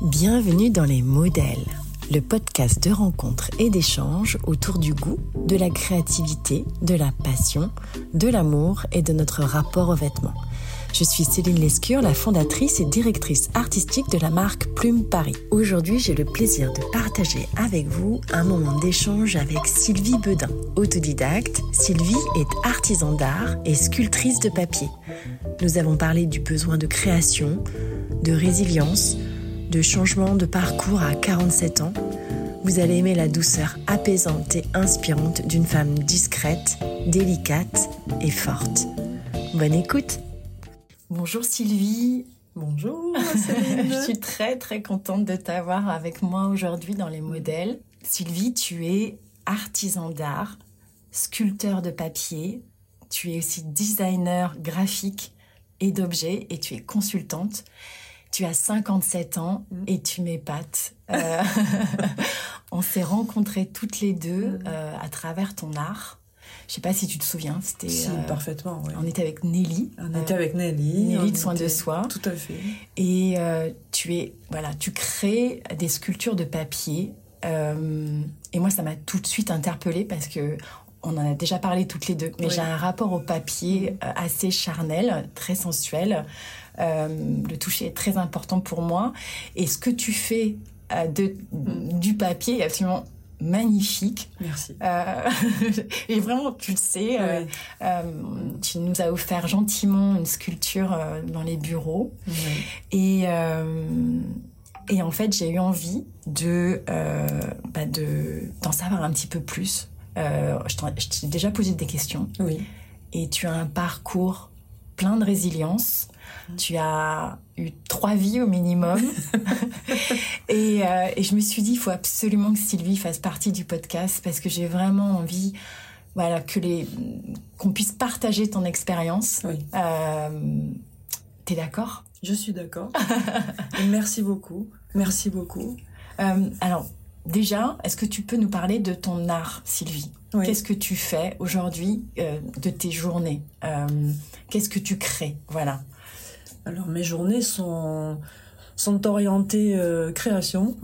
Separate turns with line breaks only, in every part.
Bienvenue dans les modèles, le podcast de rencontres et d'échanges autour du goût, de la créativité, de la passion, de l'amour et de notre rapport aux vêtements. Je suis Céline Lescure, la fondatrice et directrice artistique de la marque Plume Paris. Aujourd'hui, j'ai le plaisir de partager avec vous un moment d'échange avec Sylvie Bedin. Autodidacte, Sylvie est artisan d'art et sculptrice de papier. Nous avons parlé du besoin de création, de résilience, de changement de parcours à 47 ans, vous allez aimer la douceur apaisante et inspirante d'une femme discrète, délicate et forte. Bonne écoute Bonjour Sylvie
Bonjour
Je suis très très contente de t'avoir avec moi aujourd'hui dans les modèles. Sylvie, tu es artisan d'art, sculpteur de papier, tu es aussi designer graphique et d'objets et tu es consultante. Tu as 57 ans mm. et tu m'épates. Euh, on s'est rencontrés toutes les deux mm. euh, à travers ton art. Je sais pas si tu te souviens,
c'était si, euh, parfaitement.
On était avec Nelly.
On était avec Nelly.
Nelly de soins de soi.
Tout à fait.
Et tu es voilà, tu crées des sculptures de papier. et moi, ça m'a tout de suite interpellée parce que on en a déjà parlé toutes les deux, mais j'ai un rapport au papier assez charnel, très sensuel. Euh, le toucher est très important pour moi. Et ce que tu fais euh, de, du papier est absolument magnifique.
Merci.
Euh, et vraiment, tu le sais, tu nous as offert gentiment une sculpture dans les bureaux. Et, et en fait, j'ai eu envie de bah de d'en savoir un petit peu plus. je t'ai déjà posé des questions.
Oui.
Et tu as un parcours plein de résilience. Tu as eu trois vies au minimum. Euh, et, je me suis dit, il faut absolument que Sylvie fasse partie du podcast parce que j'ai vraiment envie voilà, que les, qu'on puisse partager ton expérience.
Oui.
Euh, T'es d'accord?
Je suis d'accord. Merci beaucoup. Merci beaucoup.
Euh, alors, déjà, est-ce que tu peux nous parler de ton art, Sylvie? Qu'est-ce que tu fais aujourd'hui euh, de tes journées? Qu'est-ce que tu crées? Voilà.
Alors mes journées sont, sont orientées euh, création,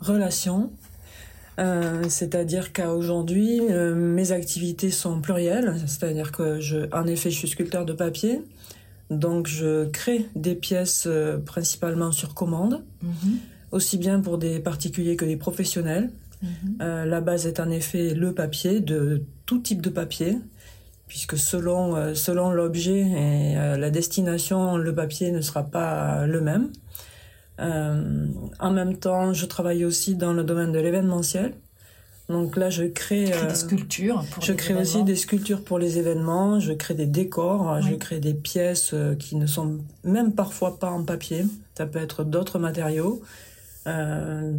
relation. Euh, c'est-à-dire qu'à aujourd'hui, euh, mes activités sont plurielles. C'est-à-dire que, je, en effet, je suis sculpteur de papier. Donc, je crée des pièces principalement sur commande, mhm. aussi bien pour des particuliers que des professionnels. Mhm. la base est en effet le papier, de tout type de papier puisque selon, euh, selon l'objet et euh, la destination, le papier ne sera pas le même. Euh, en même temps, je travaille aussi dans le domaine de l'événementiel. Donc là, je crée
des sculptures.
Pour je crée aussi des sculptures pour les événements. Je crée des décors. Je crée des pièces qui ne sont même parfois pas en papier. Ça peut être d'autres matériaux,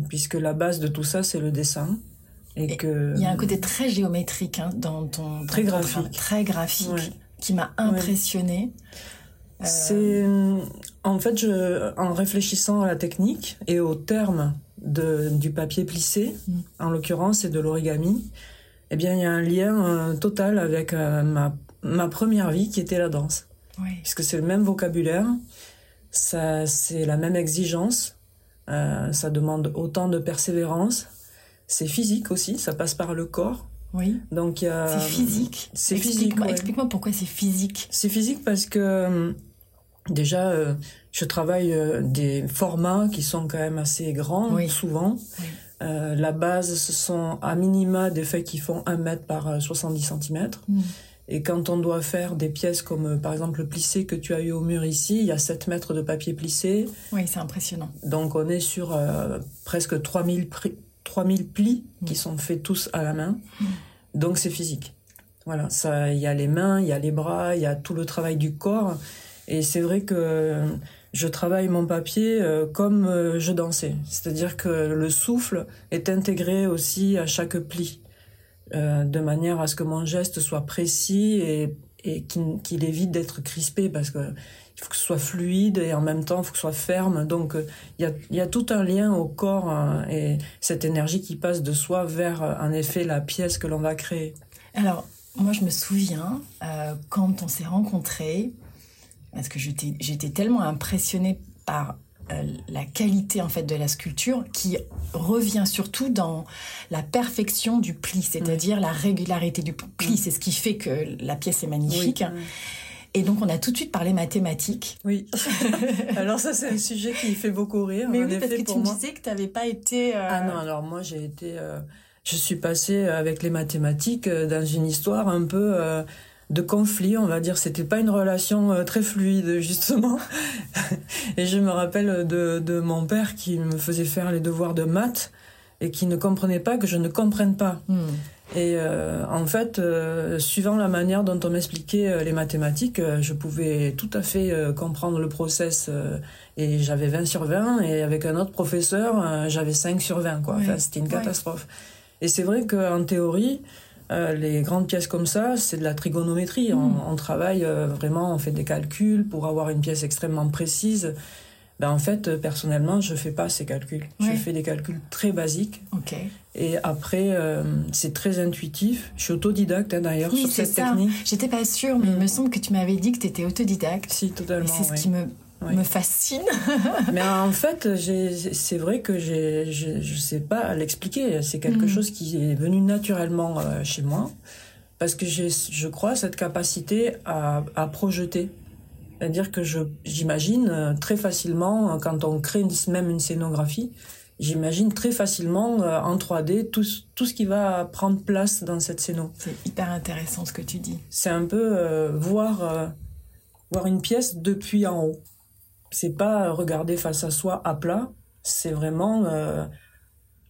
puisque la base de tout ça, c'est le dessin.
Et, que... Il y a un côté très géométrique hein, dans ton...
très graphique.
très graphique, qui m'a impressionné.
Euh, C'est... En fait, je, en réfléchissant à la technique et aux termes de, du papier plissé, mm. en l'occurrence, et de l'origami, eh bien, il y a un lien euh, total avec euh, ma, ma première vie qui était la danse.
Oui.
Puisque c'est le même vocabulaire, ça, c'est la même exigence, ça demande autant de persévérance, c'est physique aussi, ça passe par le corps.
Oui.
Donc
C'est physique.
C'est physique.
Explique-moi pourquoi c'est physique.
C'est physique parce que euh, déjà, euh, je travaille euh, des formats qui sont quand même assez grands, souvent. la base, ce sont à minima des feuilles qui font 1 mètre par 70 cm. Mm. Et quand on doit faire des pièces comme par exemple le plissé que tu as eu au mur ici, il y a 7 mètres de papier plissé.
Oui, c'est impressionnant.
Donc on est sur presque 3000 prix 3000 plis qui sont faits tous à la main. Donc c'est physique. Voilà, ça, il y a les mains, il y a les bras, il y a tout le travail du corps. Et c'est vrai que je travaille mon papier euh, comme euh, je dansais. C'est-à-dire que le souffle est intégré aussi à chaque pli, euh, de manière à ce que mon geste soit précis et, et qu'il évite d'être crispé, parce que il faut que ce soit fluide et en même temps, il faut que ce soit ferme. Donc, euh, il y, a, y, a, tout un lien au corps hein, et cette énergie qui passe de soi vers, euh, en effet, la pièce que l'on va créer.
Alors, moi, je me souviens, euh, quand on s'est rencontrés, parce que j'étais tellement impressionnée par la qualité en fait de la sculpture qui revient surtout dans la perfection du pli, c'est-à-dire la régularité du pli. C'est ce qui fait que la pièce est magnifique. Et donc, on a tout de suite parlé mathématiques.
Oui. alors ça, c'est un sujet qui fait beaucoup rire.
Mais oui, parce que tu me disais que tu n'avais pas été...
Euh, ah non, alors moi, j'ai été... Euh, je suis passée avec les mathématiques euh, dans une histoire un peu de conflit, on va dire. C'était pas une relation très fluide, justement. et je me rappelle de, de mon père qui me faisait faire les devoirs de maths et qui ne comprenait pas que je ne comprenne pas. Hmm. Et euh, en fait, euh, suivant la manière dont on m'expliquait euh, les mathématiques, je pouvais tout à fait comprendre le process et j'avais 20 sur 20 et avec un autre professeur, j'avais 5 sur 20 quoi. Enfin, c'était une catastrophe. Et c'est vrai qu'en théorie, les grandes pièces comme ça, c'est de la trigonométrie. On, hmm. on, travaille vraiment, on fait des calculs pour avoir une pièce extrêmement précise. Ben en fait, euh, personnellement, je fais pas ces calculs. Je fais des calculs très basiques.
Ok.
Et après, euh, c'est très intuitif. Je suis autodidacte hein, d'ailleurs sur cette ça. technique.
J'étais pas sûre, mais il me mm. semble que tu m'avais dit que tu étais autodidacte.
Si, totalement.
C'est ce qui me, me fascine.
mais en fait, c'est vrai que je ne sais pas l'expliquer. C'est quelque mm. chose qui est venu naturellement euh, chez moi. Parce que j'ai, je crois, cette capacité à, à projeter c'est-à-dire que j'imagine euh, très facilement, euh, quand on crée même une scénographie, j'imagine très facilement euh, en 3D tout, tout ce qui va prendre place dans cette scéno.
C'est hyper intéressant ce que tu dis.
C'est un peu voir, voir une pièce depuis en haut. C'est pas regarder face à soi à plat, c'est vraiment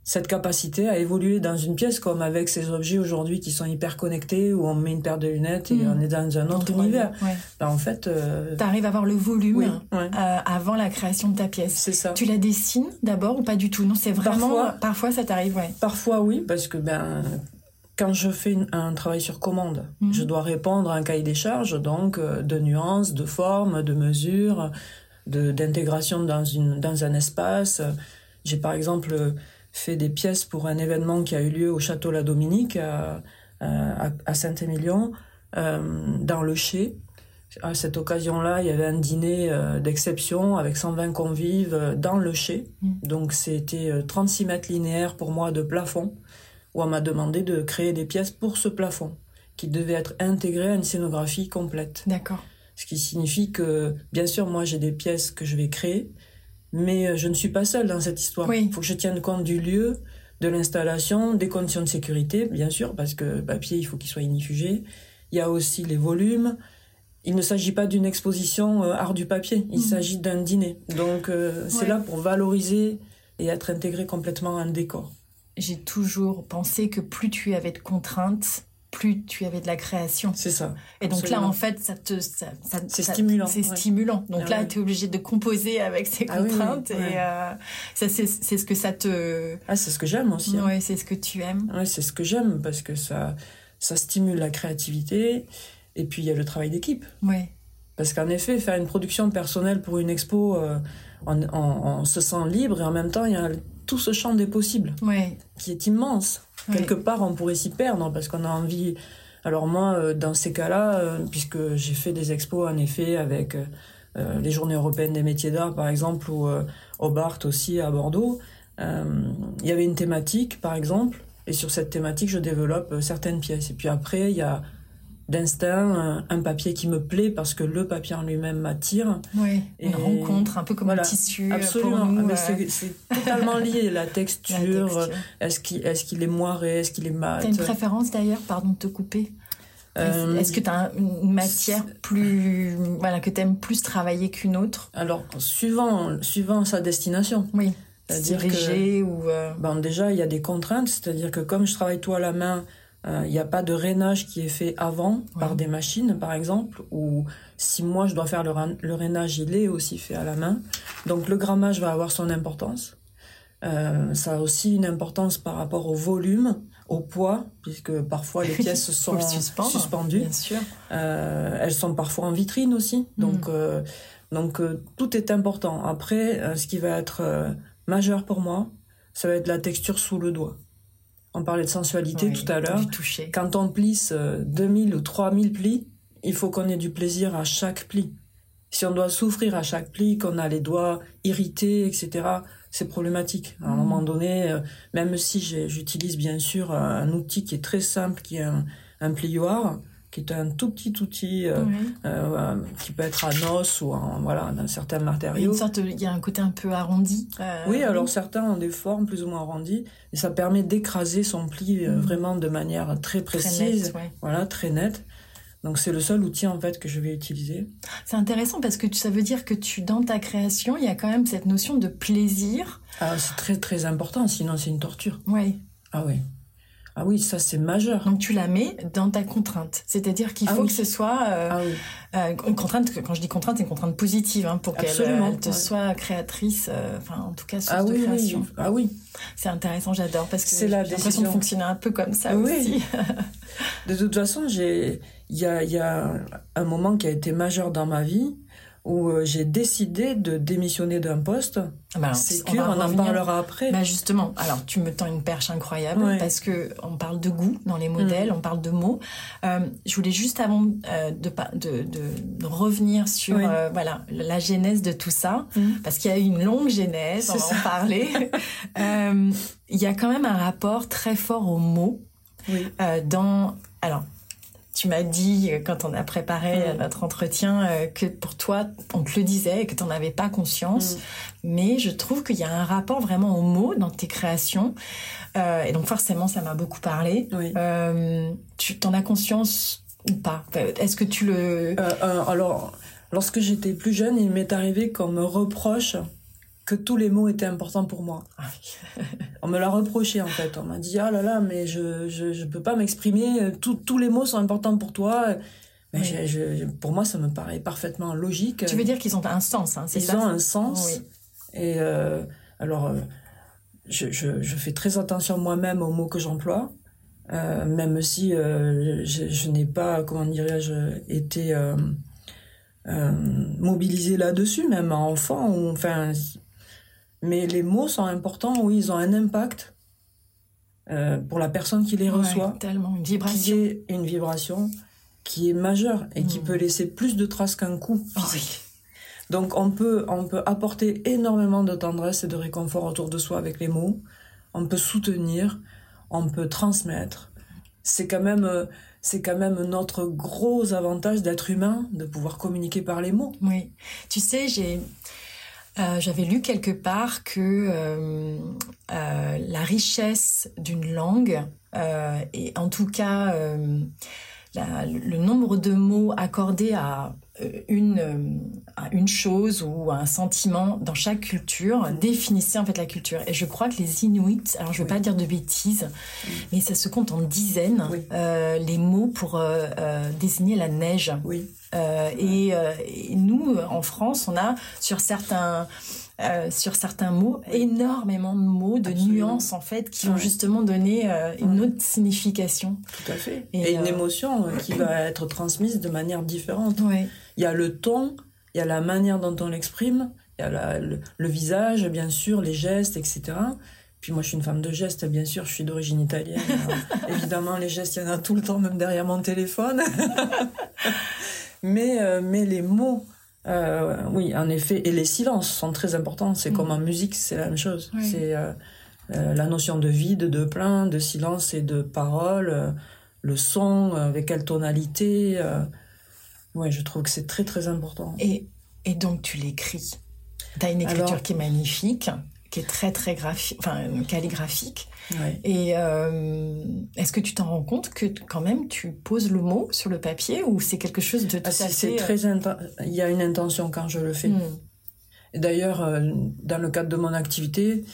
cette capacité à évoluer dans une pièce comme avec ces objets aujourd'hui qui sont hyper connectés où on met une paire de lunettes et mm. on est dans un autre univers. Ben, en fait,
euh... tu arrives à avoir le volume euh, avant la création de ta pièce.
C'est ça.
Tu la dessines d'abord ou pas du tout? Non, c'est vraiment parfois, parfois ça t'arrive, ouais.
Parfois oui, parce que ben quand je fais un travail sur commande, mm. je dois répondre à un cahier des charges, donc euh, de nuances, de formes, de mesures, de d'intégration dans une dans un espace. J'ai par exemple fait des pièces pour un événement qui a eu lieu au château La Dominique à, à, Saint-Émilion, euh, dans le Chai. À cette occasion-là, il y avait un dîner euh, d'exception avec 120 convives euh, dans le Chai. Mm. Donc c'était 36 mètres linéaires pour moi de plafond, où on m'a demandé de créer des pièces pour ce plafond, qui devait être intégré à une scénographie complète.
D'accord.
Ce qui signifie que, bien sûr, moi j'ai des pièces que je vais créer, mais euh, je ne suis pas seule dans cette histoire. Il faut que je tienne compte du lieu, de l'installation, des conditions de sécurité, bien sûr, parce que papier, il faut qu'il soit inifugé. Il y a aussi les volumes. Il ne s'agit pas d'une exposition euh, art du papier, il mhm. s'agit d'un dîner. Donc euh, c'est là pour valoriser et être intégré complètement à un décor.
J'ai toujours pensé que plus tu avais de contraintes, plus tu avais de la création.
C'est ça.
Et donc là, en fait, ça te, ça,
c'est stimulant.
C'est stimulant. Donc ah là, tu es obligé de composer avec ces ah contraintes. et euh, ça, c'est, c'est ce que ça te.
Ah, c'est ce que j'aime aussi.
Hein. Oui, c'est ce que tu aimes.
Oui, c'est ce que j'aime parce que ça, ça stimule la créativité. Et puis, il y a le travail d'équipe.
Oui.
Parce qu'en effet, faire une production personnelle pour une expo, euh, on, on, se sent libre et en même temps, il y a tout ce champ des possibles qui est immense. Quelque part, on pourrait s'y perdre parce qu'on a envie. Alors moi, euh, dans ces cas-là, euh, puisque j'ai fait des expos en effet avec euh, les Journées européennes des métiers d'art par exemple ou au aussi à Bordeaux, il y avait une thématique par exemple et sur cette thématique, je développe certaines pièces. Et puis après, il y a d'instinct, un, papier qui me plaît parce que le papier en lui-même m'attire.
Oui, une rencontre, un peu comme un tissu.
Absolument, ah, c'est totalement lié, la texture, est-ce qu'il est, qu'il est moiré, est-ce qu'il est mat?
T'as une préférence d'ailleurs, pardon de te couper? Euh, Est-ce que tu as une matière plus voilà que tu aimes plus travailler qu'une autre?
Alors suivant suivant sa destination.
Oui. C'est-à-dire que ou euh,
bon déjà il y a des contraintes, c'est-à-dire que comme je travaille tout à la main, euh, il n'y a pas de rainage qui est fait avant par des machines, par exemple, ou si moi je dois faire le, le, rainage, il est aussi fait à la main. Donc le grammage va avoir son importance. Euh, ça a aussi une importance par rapport au volume, au poids, puisque parfois les pièces sont suspendues.
Bien sûr.
Euh, elles sont parfois en vitrine aussi. Donc, euh, donc euh, tout est important. Après, ce qui va être majeur pour moi, ça va être la texture sous le doigt. On parlait de sensualité tout à l'heure. Quand on plisse 2000 ou 3000 plis, il faut qu'on ait du plaisir à chaque pli. Si on doit souffrir à chaque pli, qu'on a les doigts irrités, etc., c'est problématique. À un moment donné, euh, même si j'utilise bien sûr un outil qui est très simple, qui est un, un plioir, qui est un tout petit outil euh, euh, qui peut être en os ou en voilà certains matériaux.
il y a un côté un peu arrondi.
Euh, oui, alors certains ont des formes plus ou moins arrondies et ça permet d'écraser son pli mm. vraiment de manière très précise, voilà, très nette. Donc c'est le seul outil en fait que je vais utiliser.
C'est intéressant parce que ça veut dire que tu dans ta création, il y a quand même cette notion de plaisir.
Ah, c'est très très important, sinon c'est une torture.
Oui.
Ah oui. Ah oui, ça c'est majeur.
Donc tu la mets dans ta contrainte, c'est-à-dire qu'il ah faut que ce soit euh, ah euh, une contrainte. Quand je dis contrainte, c'est une contrainte positive hein, pour qu'elle euh, te soit créatrice. enfin, en tout cas, source
ah
de création.
Ah oui.
C'est intéressant, j'adore parce que j'ai l'impression de fonctionner un peu comme ça aussi.
de toute façon, il y a, y a un moment qui a été majeur dans ma vie où euh, j'ai décidé de démissionner d'un poste. Ah bah c'est qu'on en parlera après.
Bah justement, alors tu me tends une perche incroyable parce que on parle de goût dans les modèles, mm. on parle de mots. Euh, je voulais juste avant euh, de, de, de, revenir sur voilà la genèse de tout ça mm. parce qu'il y a eu une longue genèse, on va en parler. Il y a quand même un rapport très fort aux mots dans alors tu m'as dit, euh, quand on a préparé mm. notre entretien, euh, que pour toi, on te le disait et que tu n'en avais pas conscience. Mm. Mais je trouve qu'il y a un rapport vraiment aux mots dans tes créations. Euh, et donc forcément, ça m'a beaucoup parlé. tu t'en as conscience ou pas? Est-ce que tu le...
alors, lorsque j'étais plus jeune, il m'est arrivé qu'on me reproche que tous les mots étaient importants pour moi. Ah on me l'a reproché en fait. On m'a dit ah là là mais je je, je peux pas m'exprimer. tous les mots sont importants pour toi. Mais je, pour moi ça me paraît parfaitement logique.
Tu veux dire qu'ils ont un sens, hein,
Ils ont un sens. Oui. Et euh, alors euh, je, je, je, fais très attention moi-même aux mots que j'emploie. Euh, même si je, je n'ai pas, comment dirais-je, été euh, mobilisée là-dessus, même enfant. Ou, enfin, mais les mots sont importants, oui, ils ont un impact euh, pour la personne qui les reçoit.
tellement, une vibration.
Qui est une vibration qui est majeure et qui mm. peut laisser plus de traces qu'un coup
oh.
Donc on peut, on peut apporter énormément de tendresse et de réconfort autour de soi avec les mots. On peut soutenir, on peut transmettre. C'est quand même, euh, c'est quand même notre gros avantage d'être humain, de pouvoir communiquer par les mots.
Oui. Tu sais, j'ai, euh, j'avais lu quelque part que euh, euh, la richesse d'une langue, et en tout cas le nombre de mots accordés à une, à une chose ou un sentiment dans chaque culture définissait en fait la culture. Et je crois que les Inuits, alors je ne veux pas dire de bêtises, mais ça se compte en dizaines, les mots pour désigner la neige.
Oui.
Euh, euh, et, nous, en France, on a sur certains euh, sur certains mots, énormément de mots, de nuances en fait, qui ont justement donné une autre signification.
Tout à fait. Et, une émotion qui va être transmise de manière différente. Il y a le ton, il y a la manière dont on l'exprime, il y a le, visage, bien sûr, les gestes, etc. Puis moi, je suis une femme de gestes, bien sûr, je suis d'origine italienne. évidemment, les gestes, il y en a tout le temps, même derrière mon téléphone. mais, euh, mais les mots, euh, oui, en effet, et les silences sont très importants. C'est comme mm. en musique, c'est la même chose. C'est euh, la notion de vide, de plein, de silence et de parole, le son, avec quelle tonalité. ouais, je trouve que c'est très très important.
Et, et donc tu l'écris. Tu as une écriture qui est magnifique qui est très très graphique, enfin calligraphique. Et euh, est-ce que tu t'en rends compte que quand même tu poses le mot sur le papier ou c'est quelque chose de tout
ah, C'est très euh, il y a une intention quand je le fais. Hmm. D'ailleurs, euh, dans le cadre de mon activité,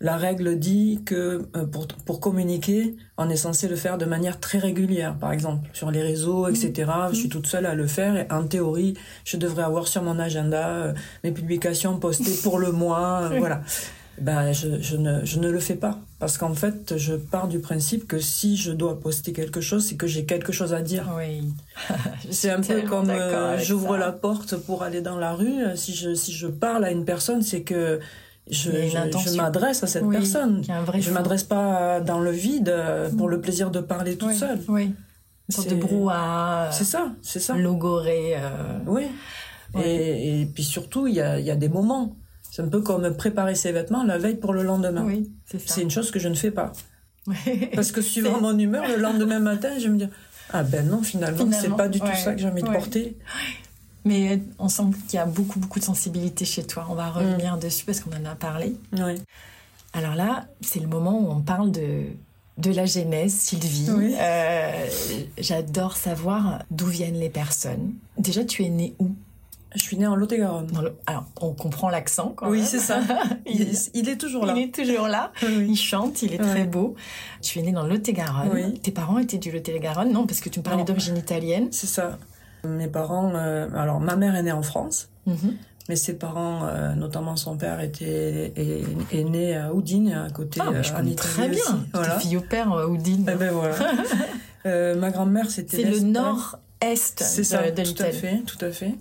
la règle dit que pour, pour communiquer, on est censé le faire de manière très régulière, par exemple, sur les réseaux, etc. Je suis mm. toute seule à le faire et en théorie, je devrais avoir sur mon agenda mes publications postées pour le mois, voilà. Ben, je, je, ne, je ne le fais pas parce qu'en fait, je pars du principe que si je dois poster quelque chose, c'est que j'ai quelque chose à dire.
Oui.
c'est un peu comme euh, j'ouvre la porte pour aller dans la rue. Si je, si je parle à une personne, c'est que je, je, m'adresse à cette personne. Je ne m'adresse pas dans le vide euh, pour le plaisir de parler toute seule.
Oui. Une sorte de brouhaha.
C'est ça, c'est ça.
Logoré. Euh...
Oui. Et, puis surtout, il y a, y a des moments. C'est un peu comme préparer ses vêtements la veille pour le lendemain.
Oui, c'est ça.
C'est une chose que je ne fais pas. Parce que suivant mon humeur, le lendemain matin, je me dis ah ben non, finalement, c'est pas du tout ça que j'ai envie de porter.
Mais on sent qu'il y a beaucoup, beaucoup de sensibilité chez toi. On va revenir mm. dessus parce qu'on en a parlé.
Oui.
Alors là, c'est le moment où on parle de, de la genèse, Sylvie. Euh, j'adore savoir d'où viennent les personnes. Déjà, tu es née où?
Je suis née en Lot-et-Garonne.
Alors, on comprend l'accent quand
oui, c'est ça. il, est toujours là.
Il est toujours là. Il chante, il est très beau. Tu es née dans Lot-et-Garonne. Tes parents étaient du Lot-et-Garonne, non Parce que tu me parlais d'origine italienne.
C'est ça. Mes parents... Euh, alors, ma mère est née en France. Mhm. Mais ses parents, euh, notamment son père, était, est, né à Houdine, à côté.
Ah, mais je euh, connais très bien. Voilà. fille au père, Houdine.
Eh ben voilà. ma grand-mère, c'était.
C'est le nord-est
de, ça, de tout à fait, tout à fait.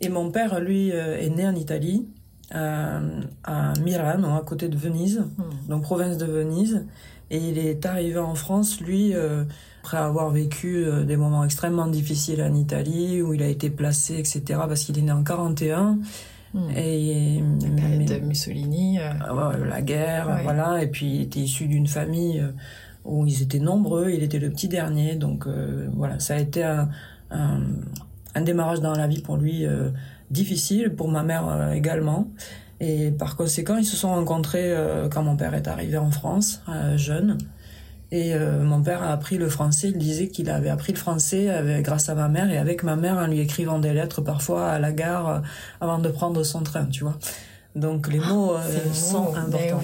Et mon père, lui, euh, est né en Italie, à, à Mirano, à côté de Venise, hmm. donc province de Venise. Et il est arrivé en France, lui, euh, après avoir vécu euh, des moments extrêmement difficiles en Italie, où il a été placé, etc., parce qu'il est né en 41.
Hmm. Et, la période de Mussolini.
la guerre, voilà. Et puis il était issu d'une famille où ils étaient nombreux, il était le petit dernier. Donc voilà, ça a été un, un démarrage dans la vie pour lui euh, difficile, pour ma mère euh, également. Et par conséquent, ils se sont rencontrés euh, quand mon père est arrivé en France, jeune. Et mon père a appris le français. Il disait qu'il avait appris le français avec, grâce à ma mère et avec ma mère en lui écrivant des lettres parfois à la gare avant de prendre son train, tu vois. Donc les mots sont ben importants.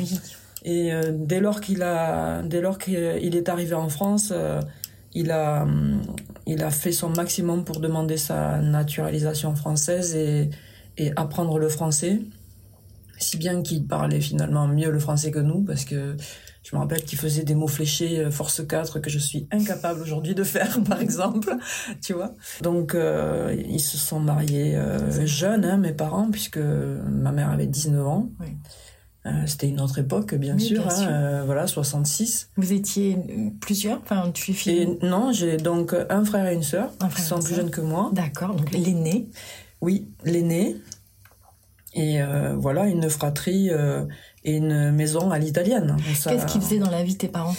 Et dès lors qu'il a, dès lors qu'il est arrivé en France, il a, il a fait son maximum pour demander sa naturalisation française et, et apprendre le français. Si bien qu'il parlait finalement mieux le français que nous, parce que je me rappelle qu'il faisait des mots fléchés euh, force 4 que je suis incapable aujourd'hui de faire, par exemple, tu vois. Donc, euh, ils se sont mariés euh, jeunes, hein, mes parents, puisque ma mère avait 19 ans. Oui. Euh, c'était une autre époque, bien sûr, hein, euh, voilà, 66.
Vous étiez plusieurs Enfin, tu es fille
Non, j'ai donc un frère et une sœur qui sont plus jeunes que moi.
D'accord, donc l'aîné
Oui, l'aîné. Et euh, voilà, une fratrie et une maison à l'italienne.
Qu'est-ce qu'ils faisaient dans la vie, tes parents?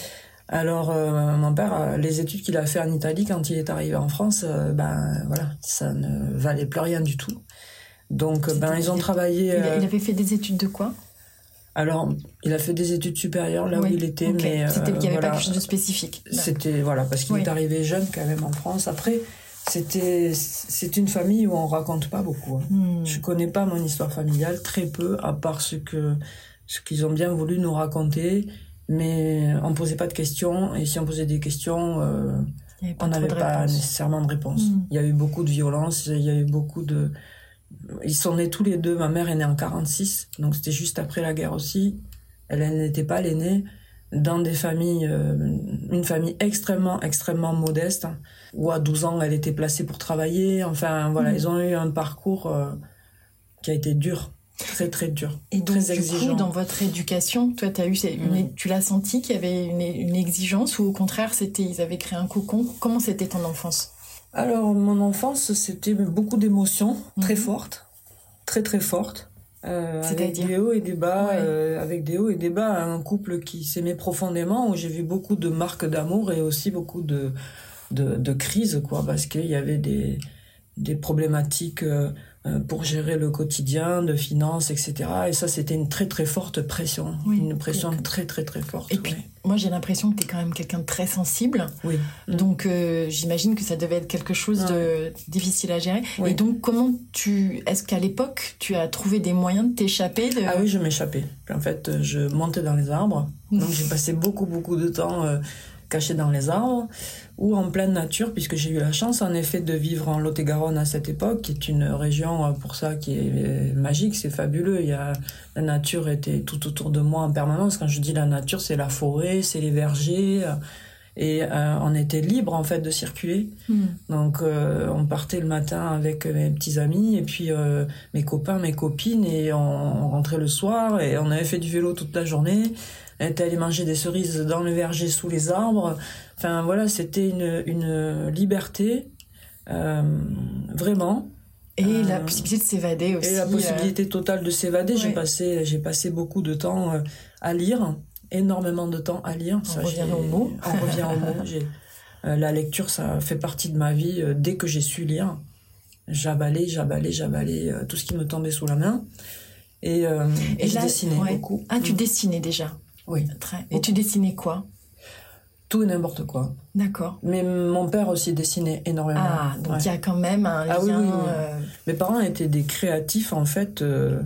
Alors, mon père, les études qu'il a fait en Italie quand il est arrivé en France, ben voilà, ça ne valait plus rien du tout. Donc, ben ils ont travaillé.
Il avait fait des études de quoi?
Alors, il a fait des études supérieures là où il était, mais
c'était qu'il n'y avait pas quelque chose de spécifique.
C'était voilà parce qu'il est arrivé jeune quand même en France. Après, c'était c'est une famille où on raconte pas beaucoup. Hein. Hmm. Je connais pas mon histoire familiale très peu, à part ce que ce qu'ils ont bien voulu nous raconter, mais on posait pas de questions et si on posait des questions, euh, on n'avait pas nécessairement de réponse. Hmm. Il y a eu beaucoup de violence, il y a eu beaucoup de ils sont nés tous les deux. Ma mère est née en 46, donc c'était juste après la guerre aussi. Elle, n'était pas l'aînée dans des familles, euh, une famille extrêmement, extrêmement modeste, où à 12 ans, elle était placée pour travailler. Enfin, voilà, mmh. ils ont eu un parcours euh, qui a été dur, très, très dur.
Et donc, très exigeant. dans votre éducation, toi, as eu mmh. tu l'as senti qu'il y avait une, une, exigence ou au contraire, c'était, ils avaient créé un cocon? Comment c'était ton enfance?
Alors, mon enfance, c'était beaucoup d'émotions très mhm. fortes, très très fortes. Euh, avec des hauts et des bas, euh, avec des hauts et des bas, un couple qui s'aimait profondément, où j'ai vu beaucoup de marques d'amour et aussi beaucoup de, de, de crises, quoi, parce qu'il y avait des, des problématiques euh, euh, pour gérer le quotidien, de finances, etc. Et ça, c'était une très très forte pression, une pression très très très forte.
Et puis, moi, j'ai l'impression que tu es quand même quelqu'un de très sensible.
Oui.
Donc, euh, j'imagine que ça devait être quelque chose de difficile à gérer. Et donc, comment tu, est-ce qu'à l'époque, tu as trouvé des moyens de t'échapper de...
Ah oui, je m'échappais. En fait, je montais dans les arbres. Donc, j'ai passé beaucoup beaucoup de temps caché dans les arbres ou en pleine nature, puisque j'ai eu la chance en effet de vivre en Lot-et-Garonne à cette époque, qui est une région euh, pour ça qui est magique, c'est fabuleux. Il y a, la nature était tout autour de moi en permanence. Quand je dis la nature, c'est la forêt, c'est les vergers. Euh, et euh, on était libre en fait de circuler. Hmm. Donc on partait le matin avec mes petits amis et puis mes copains, mes copines et on, rentrait le soir et on avait fait du vélo toute la journée. Elle était allée manger des cerises dans le verger sous les arbres. Enfin voilà, c'était une, une liberté, euh, vraiment.
Et la possibilité de s'évader aussi.
Et la possibilité totale de s'évader. J'ai passé, j'ai passé beaucoup de temps à lire, énormément de temps à lire.
On revient au mot.
On revient au mot. la lecture, ça fait partie de ma vie dès que j'ai su lire. J'abalais, j'abalais, j'abalais tout ce qui me tombait sous la main. Et, et, je dessinais beaucoup.
Ah, tu mm. dessinais déjà
Oui.
Très. Et tu dessinais quoi?
Tout et n'importe quoi.
D'accord.
Mais mon père aussi dessinait énormément.
Ah, donc il y a quand même un ah, lien. Oui, oui,
euh, Mes parents étaient des créatifs en fait. Euh,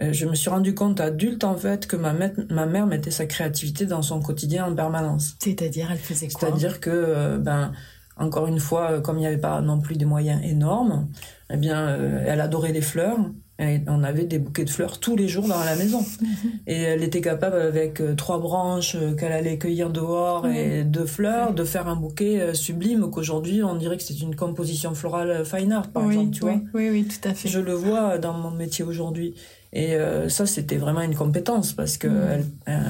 euh, je me suis rendu compte adulte en fait que ma, ma mère mettait sa créativité dans son quotidien en permanence.
C'est-à-dire, elle faisait quoi?
C'est-à-dire que, ben, encore une fois, comme il n'y avait pas non plus des moyens énormes, eh bien, elle adorait les fleurs on avait des bouquets de fleurs tous les jours dans la maison. Mhm. Et elle était capable, avec euh, trois branches euh, qu'elle allait cueillir dehors et deux fleurs, de faire un bouquet euh, sublime qu'aujourd'hui, on dirait que c'est une composition florale fine art, par exemple, tu
oui,
vois.
Oui, oui, tout à fait.
Je le vois dans mon métier aujourd'hui. Et ça, c'était vraiment une compétence parce que mhm. elle,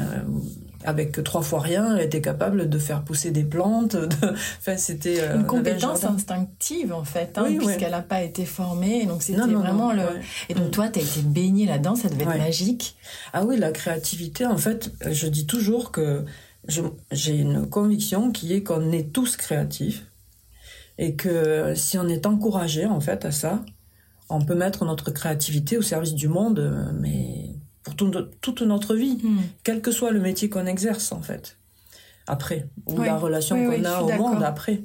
avec trois fois rien, elle était capable de faire pousser des plantes. Enfin, c'était
euh, une compétence instinctive en fait, hein, puisqu'elle n'a pas été formée. Donc c'était vraiment le. Et donc mm. toi, tu as été baignée là-dedans, ça devait être magique.
Ah oui, la créativité. En fait, je dis toujours que j'ai une conviction qui est qu'on est tous créatifs et que si on est encouragé en fait à ça, on peut mettre notre créativité au service du monde, mais pour toute notre vie, hmm. quel que soit le métier qu'on exerce en fait. Après, ou la relation qu'on a au monde après.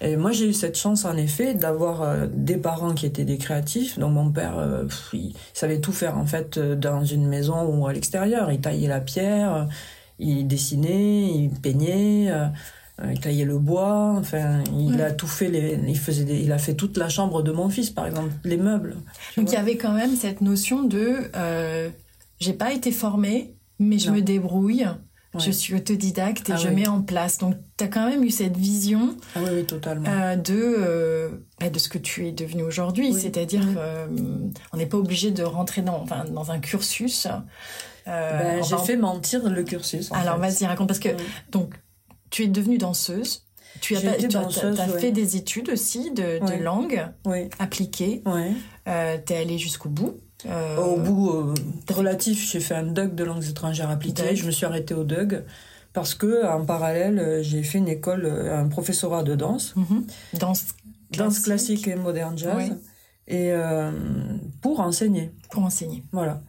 Et moi, j'ai eu cette chance, en effet, d'avoir euh, des parents qui étaient des créatifs. Donc, mon père, euh, il savait tout faire, en fait, euh, dans une maison ou à l'extérieur. Il taillait la pierre, il dessinait, il peignait, il taillait le bois. Enfin, il a tout fait. Les, il, faisait il a fait toute la chambre de mon fils, par exemple, les meubles.
Donc, il y avait quand même cette notion de j'ai pas été formée, mais je me débrouille. Je suis autodidacte et ah je mets en place. Donc, tu as quand même eu cette vision
ah oui, totalement.
Euh, de, euh, bah, de ce que tu es devenu aujourd'hui. C'est-à-dire qu'on euh, n'est pas obligé de rentrer dans, enfin, dans un cursus.
Ben, j'ai fait mentir le cursus.
Alors, vas-y, raconte. Parce que, donc, tu es devenue danseuse. Tu as, as, fait des études aussi de, de langue appliquée. tu es allée jusqu'au bout.
Euh, au bout euh, relatif, j'ai fait un DUG de langues étrangères appliquées. Je me suis arrêtée au DUG parce que en parallèle, euh, j'ai fait une école, un professorat de danse,
mhm. danse,
classique. danse classique et moderne jazz, et pour enseigner.
Pour enseigner.
Voilà.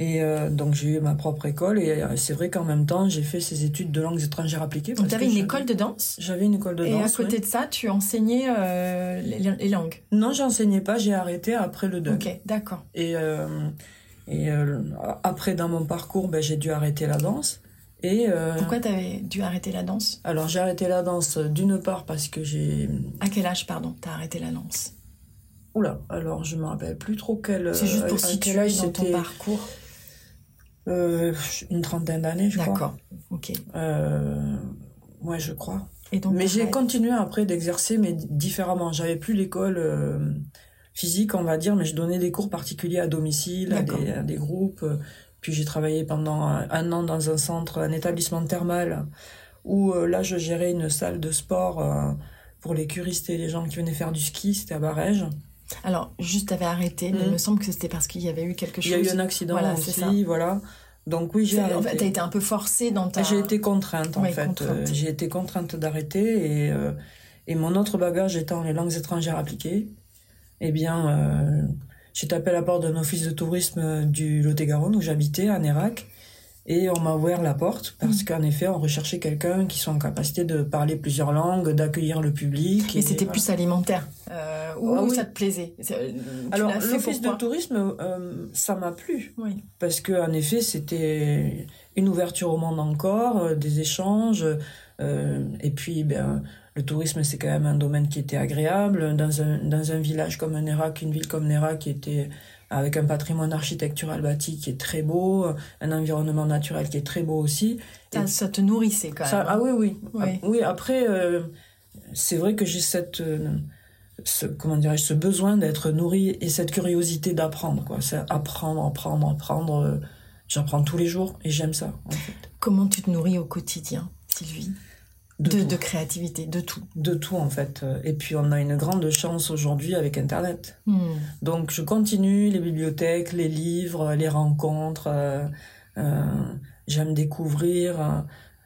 Et euh, donc j'ai eu ma propre école et euh, c'est vrai qu'en même temps j'ai fait ces études de langues étrangères appliquées.
Donc tu avais une école de danse
J'avais une école de danse.
Et à côté de ça, tu enseignais euh, les, langues
Non, j'enseignais pas, j'ai arrêté après le DUG.
Ok, d'accord.
Et, et après dans mon parcours, ben, j'ai dû arrêter la danse. Et
Pourquoi tu avais dû arrêter la danse?
Alors j'ai arrêté la danse d'une part parce que j'ai...
À quel âge, pardon, tu as arrêté la danse?
Oula, alors je me rappelle plus trop quel...
C'est juste pour situer dans ton parcours
euh, une trentaine d'années, je crois.
D'accord, ok.
Euh, ouais, je crois. Et donc, mais j'ai continué après d'exercer, mais différemment. J'avais plus l'école euh, physique, on va dire, mais je donnais des cours particuliers à domicile, à des, à des, groupes. Puis j'ai travaillé pendant un an dans un centre, un établissement thermal, où là, je gérais une salle de sport pour les curistes et les gens qui venaient faire du ski. C'était à Barège.
Alors, juste, avais arrêté, mais il me mm. semble que c'était parce qu'il y avait eu quelque chose.
Il y a eu un accident voilà, aussi, voilà. Donc oui, j'ai arrêté. En fait,
t'as été un peu forcée dans ta...
J'ai été contrainte, en fait. Euh, j'ai été contrainte d'arrêter et, euh, et mon autre bagage étant les langues étrangères appliquées, eh bien, euh, j'ai tapé à la porte d'un office de tourisme du Lot-et-Garonne où j'habitais, à Nérac. Et on m'a ouvert la porte parce mm. qu'en effet, on recherchait quelqu'un qui soit en capacité de parler plusieurs langues, d'accueillir le public.
Et, c'était plus alimentaire euh, Ou ah ça te plaisait
euh, Alors, l'office de tourisme, euh, ça m'a plu.
Oui.
Parce qu'en effet, c'était une ouverture au monde encore, euh, des échanges. et puis, ben, le tourisme, c'est quand même un domaine qui était agréable. Dans un, dans un village comme Nérac, une ville comme Nérac qui était avec un patrimoine architectural bâti qui est très beau, un environnement naturel qui est très beau aussi.
Ça, ça te nourrissait quand même.
ah oui, oui. Oui, oui après, euh, c'est vrai que j'ai cette... Euh, ce, comment dirais-je, ce besoin d'être nourri et cette curiosité d'apprendre, quoi. C'est apprendre, apprendre, apprendre. Euh, j'apprends tous les jours et j'aime ça, en fait.
Comment tu te nourris au quotidien, Sylvie? De, créativité, de tout.
De tout en fait. Et puis on a une grande chance aujourd'hui avec Internet. Hmm. Donc je continue les bibliothèques, les livres, les rencontres. Euh, euh, j'aime découvrir. Euh,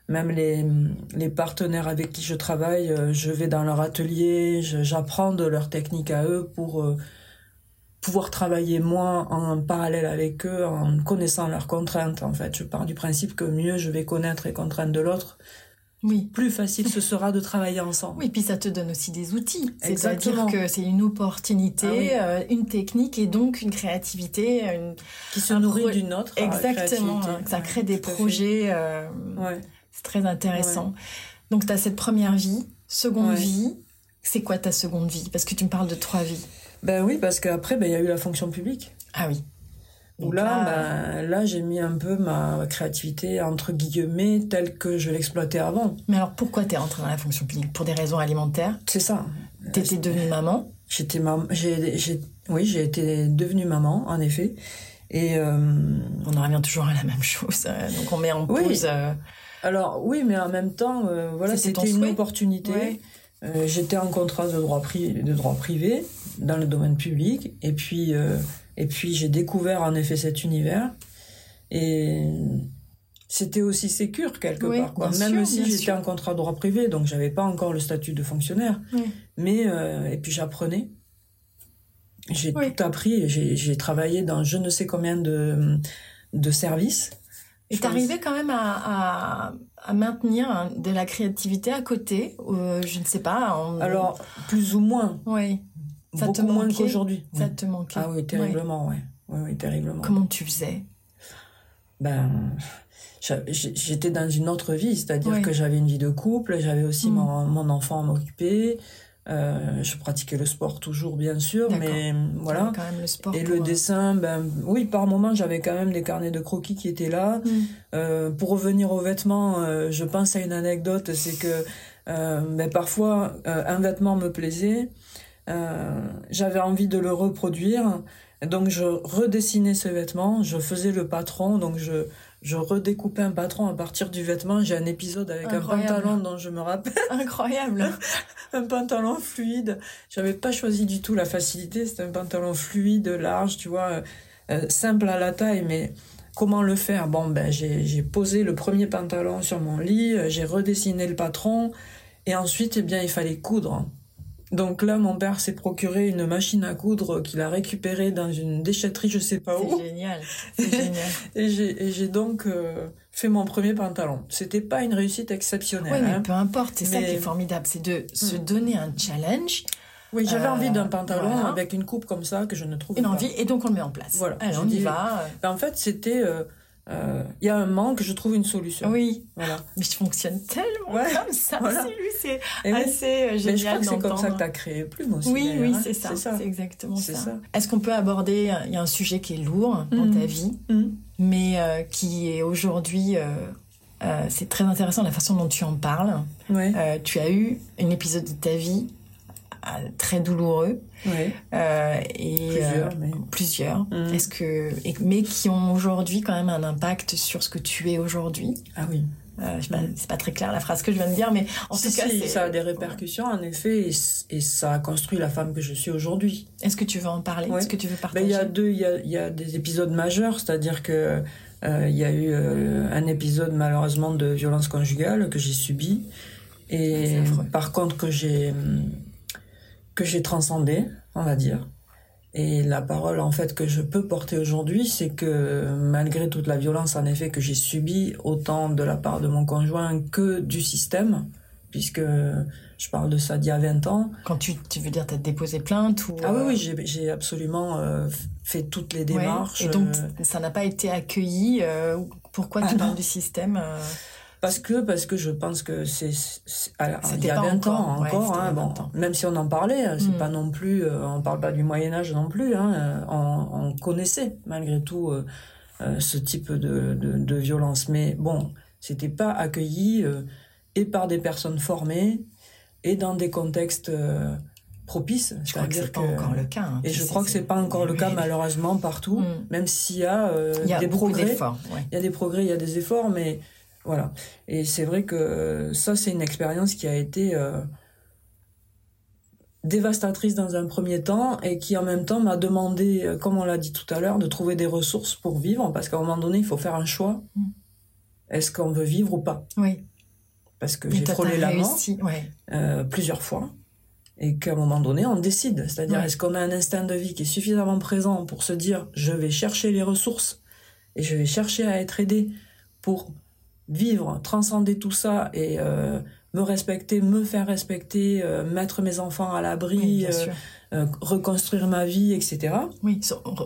même les, les, partenaires avec qui je travaille, je vais dans leur atelier, j'apprends de leurs techniques à eux pour pouvoir travailler moi en parallèle avec eux en connaissant leurs contraintes en fait. Je pars du principe que mieux je vais connaître les contraintes de l'autre, oui. plus facile ce sera de travailler ensemble.
Oui, puis ça te donne aussi des outils. C'est-à-dire que c'est une opportunité, ah euh, une technique et donc une créativité. Une...
Qui se nourrit d'une autre.
Euh, Exactement, hein, ça crée des projets. Euh, c'est très intéressant. Donc tu as cette première vie, seconde vie. C'est quoi ta seconde vie? Parce que tu me parles de trois vies.
Ben oui, parce qu'après, ben, il y a eu la fonction publique.
Ah oui.
Où là, ben, là j'ai mis un peu ma créativité entre guillemets telle que je l'exploitais avant.
Mais alors pourquoi tu es rentrée dans la fonction publique? Pour des raisons alimentaires?
C'est ça.
Tu étais devenue maman?
J'étais maman. Oui, j'ai été devenue maman, en effet. Et euh,
on en revient toujours à la même chose. Euh, donc on met en pause. Euh,
alors oui, mais en même temps, voilà, c'était une opportunité. j'étais en contrat de droit, de droit privé dans le domaine public. Et puis et puis j'ai découvert en effet cet univers. Et c'était aussi sécure quelque part. Quoi. Même si j'étais en contrat droit privé, donc j'avais pas encore le statut de fonctionnaire. Mais euh, et puis j'apprenais. J'ai tout appris. J'ai travaillé dans je ne sais combien de, de services.
Et t'arrivais quand même à, à, maintenir de la créativité à côté, euh, je ne sais pas.
Alors plus ou moins.
Oui.
Ça Beaucoup te moins qu'aujourd'hui.
Ça te manquait.
Ah oui, terriblement, ouais. Oui, oui, terriblement.
Comment tu faisais?
Ben, j'étais dans une autre vie, c'est-à-dire que j'avais une vie de couple, j'avais aussi mm. mon, mon, enfant à m'occuper. Euh, je pratiquais le sport toujours, bien sûr, mais voilà.
Quand même le sport
et le dessin, ben oui, par moment, j'avais quand même des carnets de croquis qui étaient là. Mm. Euh, pour revenir aux vêtements, euh, je pense à une anecdote, c'est que ben, parfois un vêtement me plaisait. Euh, j'avais envie de le reproduire. Donc je redessinais ce vêtement, je faisais le patron, donc je, je redécoupais un patron à partir du vêtement. J'ai un épisode avec un pantalon dont je me rappelle.
Incroyable.
un pantalon fluide. J'avais pas choisi du tout la facilité. C'était un pantalon fluide, large, tu vois, euh, simple à la taille, mais comment le faire? Bon, ben j'ai posé le premier pantalon sur mon lit, j'ai redessiné le patron, et ensuite, eh bien, il fallait coudre. Donc là, mon père s'est procuré une machine à coudre qu'il a récupérée dans une déchetterie, je sais pas
où. C'est génial, c'est génial.
et j'ai donc euh, fait mon premier pantalon. C'était pas une réussite exceptionnelle.
Oui, mais hein. peu importe, c'est ça qui est formidable, c'est de se hmm. donner un challenge.
Oui, j'avais envie d'un euh, pantalon avec une coupe comme ça que je ne trouvais
une envie, et donc on le met en place.
Voilà.
Alors on y va.
Ben, en fait, c'était euh, euh, il y a un manque, je trouve une solution.
Oui, voilà. Mais je fonctionne tellement comme ça. C'est assez génial.
Mais je crois que c'est comme ça que tu as créé Plume aussi.
Oui, oui, c'est ça. C'est exactement ça. Est-ce qu'on peut aborder, il y a un sujet qui est lourd dans ta mhm. vie, mhm. mais euh, qui est aujourd'hui, euh, c'est très intéressant la façon dont tu en parles. tu as eu un épisode de ta vie très douloureux.
Euh,
et plusieurs, euh, plusieurs. Mm. Est-ce que, mais qui ont aujourd'hui quand même un impact sur ce que tu es aujourd'hui.
Ah oui.
Euh, c'est pas très clair la phrase que je viens de dire, mais en tout cas,
ça a des répercussions en effet, et, ça a construit la femme que je suis aujourd'hui.
Est-ce que tu veux en parler? Est-ce que tu veux partager
ben, Il y a deux, il y a, y a, des épisodes majeurs, c'est-à-dire que il y a eu un épisode malheureusement de violence conjugale que j'ai subi, et par contre que j'ai que j'ai transcendé, on va dire. Et la parole en fait que je peux porter aujourd'hui, c'est que malgré toute la violence en effet que j'ai subie, autant de la part de mon conjoint que du système, puisque je parle de ça d'il y a 20 ans.
Quand tu, tu veux dire, tu as déposé plainte ou...
Ah oui, oui, euh, j'ai absolument euh, fait toutes les démarches.
Et donc, euh, ça n'a pas été accueilli. pourquoi tu ah parles du système
parce que, parce que je pense que c'est, il y a 20 ans encore, hein, bon, même si on en parlait, c'est hmm. pas non plus, euh, on parle pas du Moyen-Âge non plus, hein, euh, on, on, connaissait malgré tout euh, ce type de, de, de, violence. Mais bon, c'était pas accueilli et par des personnes formées et dans des contextes propices.
Je crois que c'est pas encore le cas. Hein,
et je crois que c'est pas encore le cas malheureusement partout, hmm. même s'il y a,
il y a
des progrès.
Il
y a des progrès, il y a des efforts, mais Voilà. Et c'est vrai que ça, c'est une expérience qui a été euh, dévastatrice dans un premier temps et qui en même temps m'a demandé, euh, comme on l'a dit tout à l'heure, de trouver des ressources pour vivre parce qu'à un moment donné, il faut faire un choix. Mm. Est-ce qu'on veut vivre ou pas?
Oui.
Parce que j'ai frôlé la mort euh, plusieurs fois et qu'à un moment donné, on décide. C'est-à-dire, est-ce qu'on a un instinct de vie qui est suffisamment présent pour se dire, je vais chercher les ressources et je vais chercher à être aidé pour vivre, transcender tout ça et euh, me respecter, me faire respecter, euh, mettre mes enfants à l'abri, euh, reconstruire ma vie, etc.
Oui,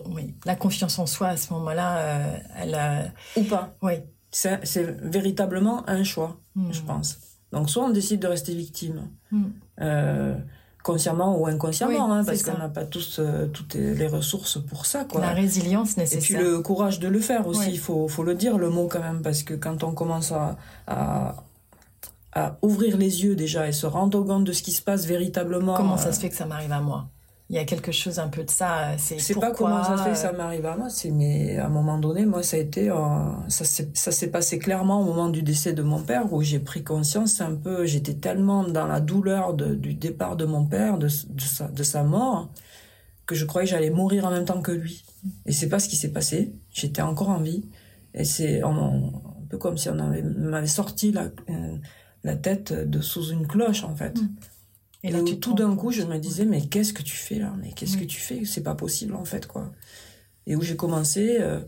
oui, la confiance en soi à ce moment-là, elle a...
Ou pas.
Oui.
C'est véritablement un choix, hmm. je pense. Donc soit on décide de rester victime. Hmm consciemment ou inconsciemment, hein, parce qu'on n'a pas tous euh, toutes les ressources pour ça. Quoi.
La résilience nécessaire.
Et puis le courage de le faire aussi, il faut, faut le dire, le mot quand même, parce que quand on commence à, à, à, ouvrir les yeux déjà et se rendre compte de ce qui se passe véritablement...
Comment ça euh, se fait que ça m'arrive à moi? Il y a quelque chose un peu de ça.
C'est pas comment ça se fait que ça m'arrive à moi, c'est mais à un moment donné, moi ça a été, euh, ça s'est passé clairement au moment du décès de mon père où j'ai pris conscience un peu, j'étais tellement dans la douleur du départ de mon père, de, de, sa, de sa mort, que je croyais que j'allais mourir en même temps que lui. Et c'est pas ce qui s'est passé. J'étais encore en vie. Et c'est un peu comme si on m'avait sorti la, euh, la tête de sous une cloche en fait. Mm. Et là, tout d'un coup, je me disais, mais qu'est-ce que tu fais là? Mais qu'est-ce que tu fais? C'est pas possible en fait, quoi. Et où j'ai commencé euh,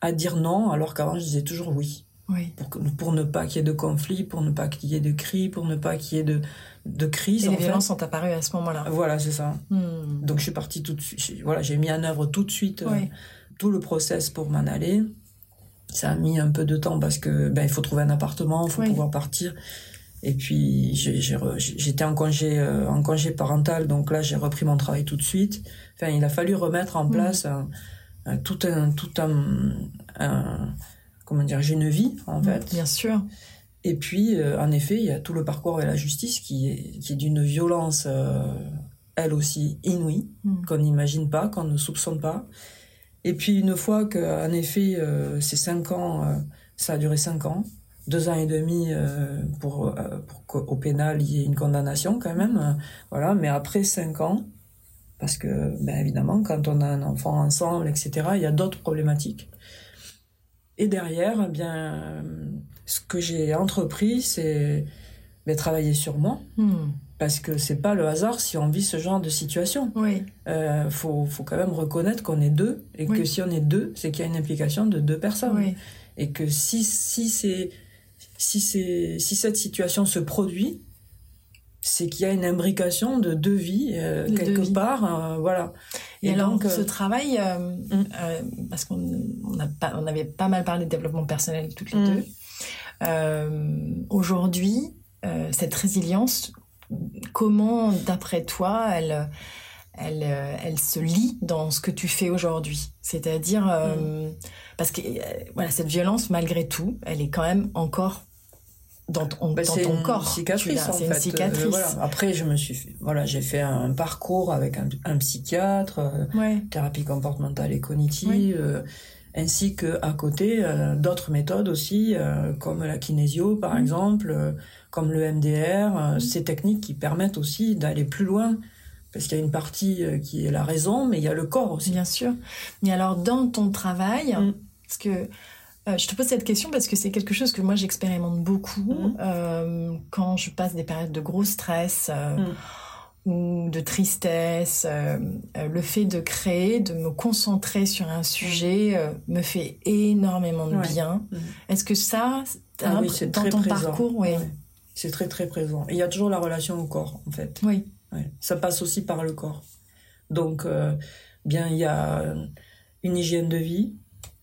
à dire non, alors qu'avant, je disais toujours oui.
Oui.
Pour, pour ne pas qu'il y ait de conflit, pour ne pas qu'il y ait de cris, pour ne pas qu'il y ait de, de crise.
Et les violences sont apparues à ce moment-là.
Voilà, c'est ça. Hmm. Donc je suis partie tout de suite. Voilà, j'ai mis en œuvre tout de suite euh, tout le process pour m'en aller. Ça a mis un peu de temps parce que ben il faut trouver un appartement, il faut pouvoir partir. Et puis j'étais en congé euh, en congé parental, donc là j'ai repris mon travail tout de suite. Enfin, il a fallu remettre en mmh. place tout un tout un, comment dire, j'ai une vie en mmh, fait.
Bien sûr.
Et puis euh, en effet, il y a tout le parcours et la justice qui est qui est d'une violence euh, elle aussi inouïe, mmh. qu'on n'imagine pas, qu'on ne soupçonne pas. Et puis une fois que en effet ces cinq ans, ça a duré cinq ans deux ans et demi euh, pour, euh, pour qu'au pénal il y ait une condamnation quand même. Euh, voilà, mais après cinq ans, parce que ben évidemment quand on a un enfant ensemble, etc., il y a d'autres problématiques. Et derrière, eh bien, ce que j'ai entrepris, c'est ben, travailler sur moi. Hmm. Parce que c'est pas le hasard si on vit ce genre de situation.
Oui.
Euh, faut, faut quand même reconnaître qu'on est deux et que si on est deux, c'est qu'il y a une implication de deux personnes.
Oui.
Et que si, si c'est si, si cette situation se produit, c'est qu'il y a une imbrication de deux vies euh, quelque part, euh, voilà.
Et, alors donc, ce euh, travail, mm. parce qu'on on, avait pas mal parlé de développement personnel toutes les mm. deux. Aujourd'hui, cette résilience, comment, d'après toi, elle elle, elle se lit dans ce que tu fais aujourd'hui? C'est-à-dire, mm. parce que voilà, cette violence, malgré tout, elle est quand même encore dans ton, bah, dans ton corps.
Cicatrice,
c'est une cicatrice.
voilà. Après, je me suis fait, voilà, j'ai fait un parcours avec un, un psychiatre,
euh,
thérapie comportementale et cognitive, euh, ainsi que à côté euh, d'autres méthodes aussi, comme la kinésio par mm. exemple, comme le MDR, mm. ces techniques qui permettent aussi d'aller plus loin. Parce qu'il y a une partie qui est la raison, mais il y a le corps aussi.
Bien sûr. Mais alors, dans ton travail, mm. parce que euh, je te pose cette question parce que c'est quelque chose que moi j'expérimente beaucoup mmh. euh, quand je passe des périodes de gros stress euh, mmh. ou de tristesse. le fait de créer, de me concentrer sur un sujet me fait énormément de bien. Mmh. Est-ce que ça,
ah oui,
dans ton parcours, oui.
C'est très très présent. Et il y a toujours la relation au corps en fait.
Oui.
Ça passe aussi par le corps. Donc, bien, il y a une hygiène de vie,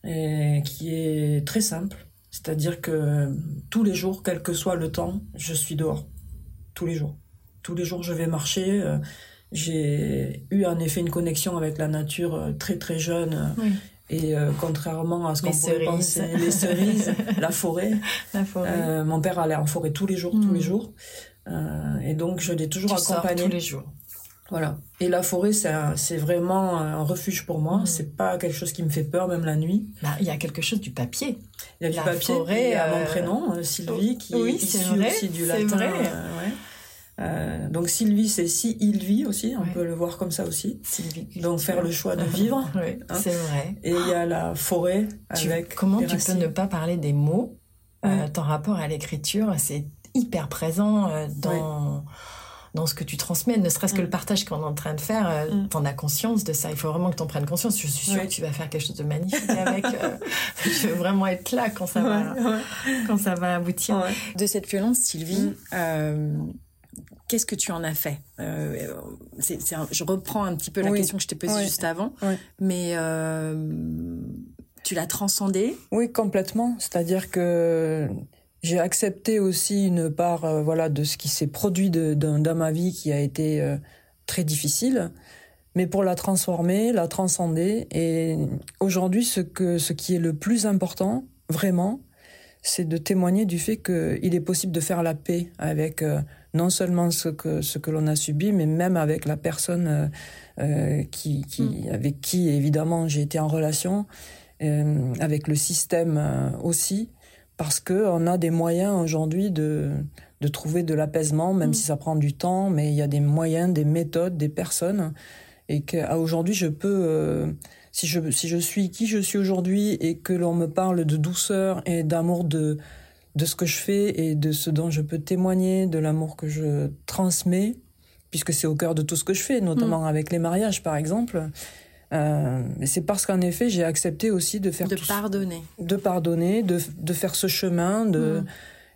et qui est très simple. C'est-à-dire que tous les jours, quel que soit le temps, je suis dehors. Tous les jours. Tous les jours, je vais marcher. Euh, j'ai eu en effet une connexion avec la nature euh, très très jeune. Et euh, contrairement à ce qu'on pourrait penser, les cerises, la forêt.
La forêt.
mon père allait en forêt tous les jours, tous les hmm. jours. et donc, je l'ai toujours
tu
accompagné.
tous les jours.
Voilà. Et la forêt, c'est vraiment un refuge pour moi. Ce mmh. C'est pas quelque chose qui me fait peur, même la nuit.
Bah, il y a quelque chose du papier.
Il y a du papier. Forêt, il y a mon prénom, Sylvie, qui est issu aussi du latin. Vrai. Euh, donc Sylvie, c'est si il vit aussi, on peut le voir comme ça aussi. Sylvie. Donc faire le choix de vivre.
oui, hein. c'est vrai.
Et il y a la forêt avec.
comment tu peux ne pas parler des mots euh, Ton rapport à l'écriture, c'est hyper présent euh, dans. Dans ce que tu transmets, ne serait-ce que le mm. partage qu'on est en train de faire, tu mm. t'en as conscience de ça. Il faut vraiment que t'en prennes conscience. Je suis sûre que tu vas faire quelque chose de magnifique avec. je veux vraiment être là quand ça va, quand ça va aboutir. De cette violence, Sylvie, mm qu'est-ce que tu en as fait? Euh, Je reprends un petit peu la question que je t'ai posée juste avant, mais euh, tu l'as transcendé
Oui, complètement. C'est-à-dire que j'ai accepté aussi une part euh, voilà, de ce qui s'est produit dans ma vie qui a été très difficile, mais pour la transformer, la transcender. Et aujourd'hui, ce, que, ce qui est le plus important, vraiment, c'est de témoigner du fait qu'il est possible de faire la paix avec non seulement ce que, ce que l'on a subi, mais même avec la personne euh, euh, qui, qui mm. avec qui, évidemment, j'ai été en relation, euh, avec le système aussi, parce qu'on a des moyens aujourd'hui de, de trouver de l'apaisement, même mm. si ça prend du temps, mais il y a des moyens, des méthodes, des personnes, et qu'aujourd'hui, je peux... si je, si je suis qui je suis aujourd'hui et que l'on me parle de douceur et d'amour de, de ce que je fais et de ce dont je peux témoigner, de l'amour que je transmets, puisque c'est au cœur de tout ce que je fais, notamment mm. avec les mariages par exemple. Euh, c'est parce qu'en effet, j'ai accepté aussi de faire
de pardonner,
de pardonner, de, de faire ce chemin, de mm.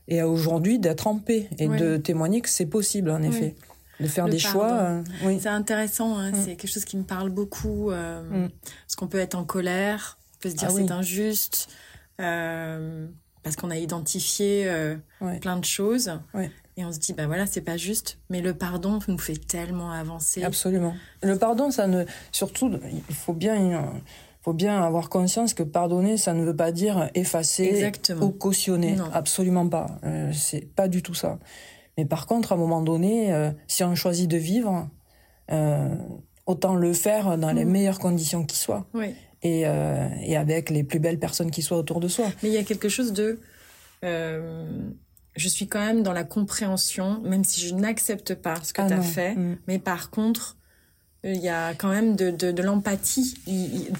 et aujourd'hui d'être en paix et de témoigner que c'est possible en effet. De faire des choix. Euh,
oui. C'est intéressant, hein, mm. c'est quelque chose qui me parle beaucoup. Euh, parce qu'on peut être en colère, on peut se dire ah c'est injuste. Parce qu'on a identifié plein de choses. Et on se dit, ben voilà, c'est pas juste. Mais le pardon nous fait tellement avancer.
Absolument. Le pardon, ça ne. Surtout, il faut bien. faut bien avoir conscience que pardonner, ça ne veut pas dire effacer ou cautionner. Absolument pas. Euh, c'est pas du tout ça. Mais par contre, à un moment donné, euh, si on choisit de vivre, autant le faire dans les mm. meilleures conditions qui soient. Oui et, euh, et, avec les plus belles personnes qui soient autour de soi.
Mais il y a quelque chose de... Euh, je suis quand même dans la compréhension, même si je n'accepte pas ce que ah tu as fait, mm. mais par contre, il y a quand même de, de, de l'empathie.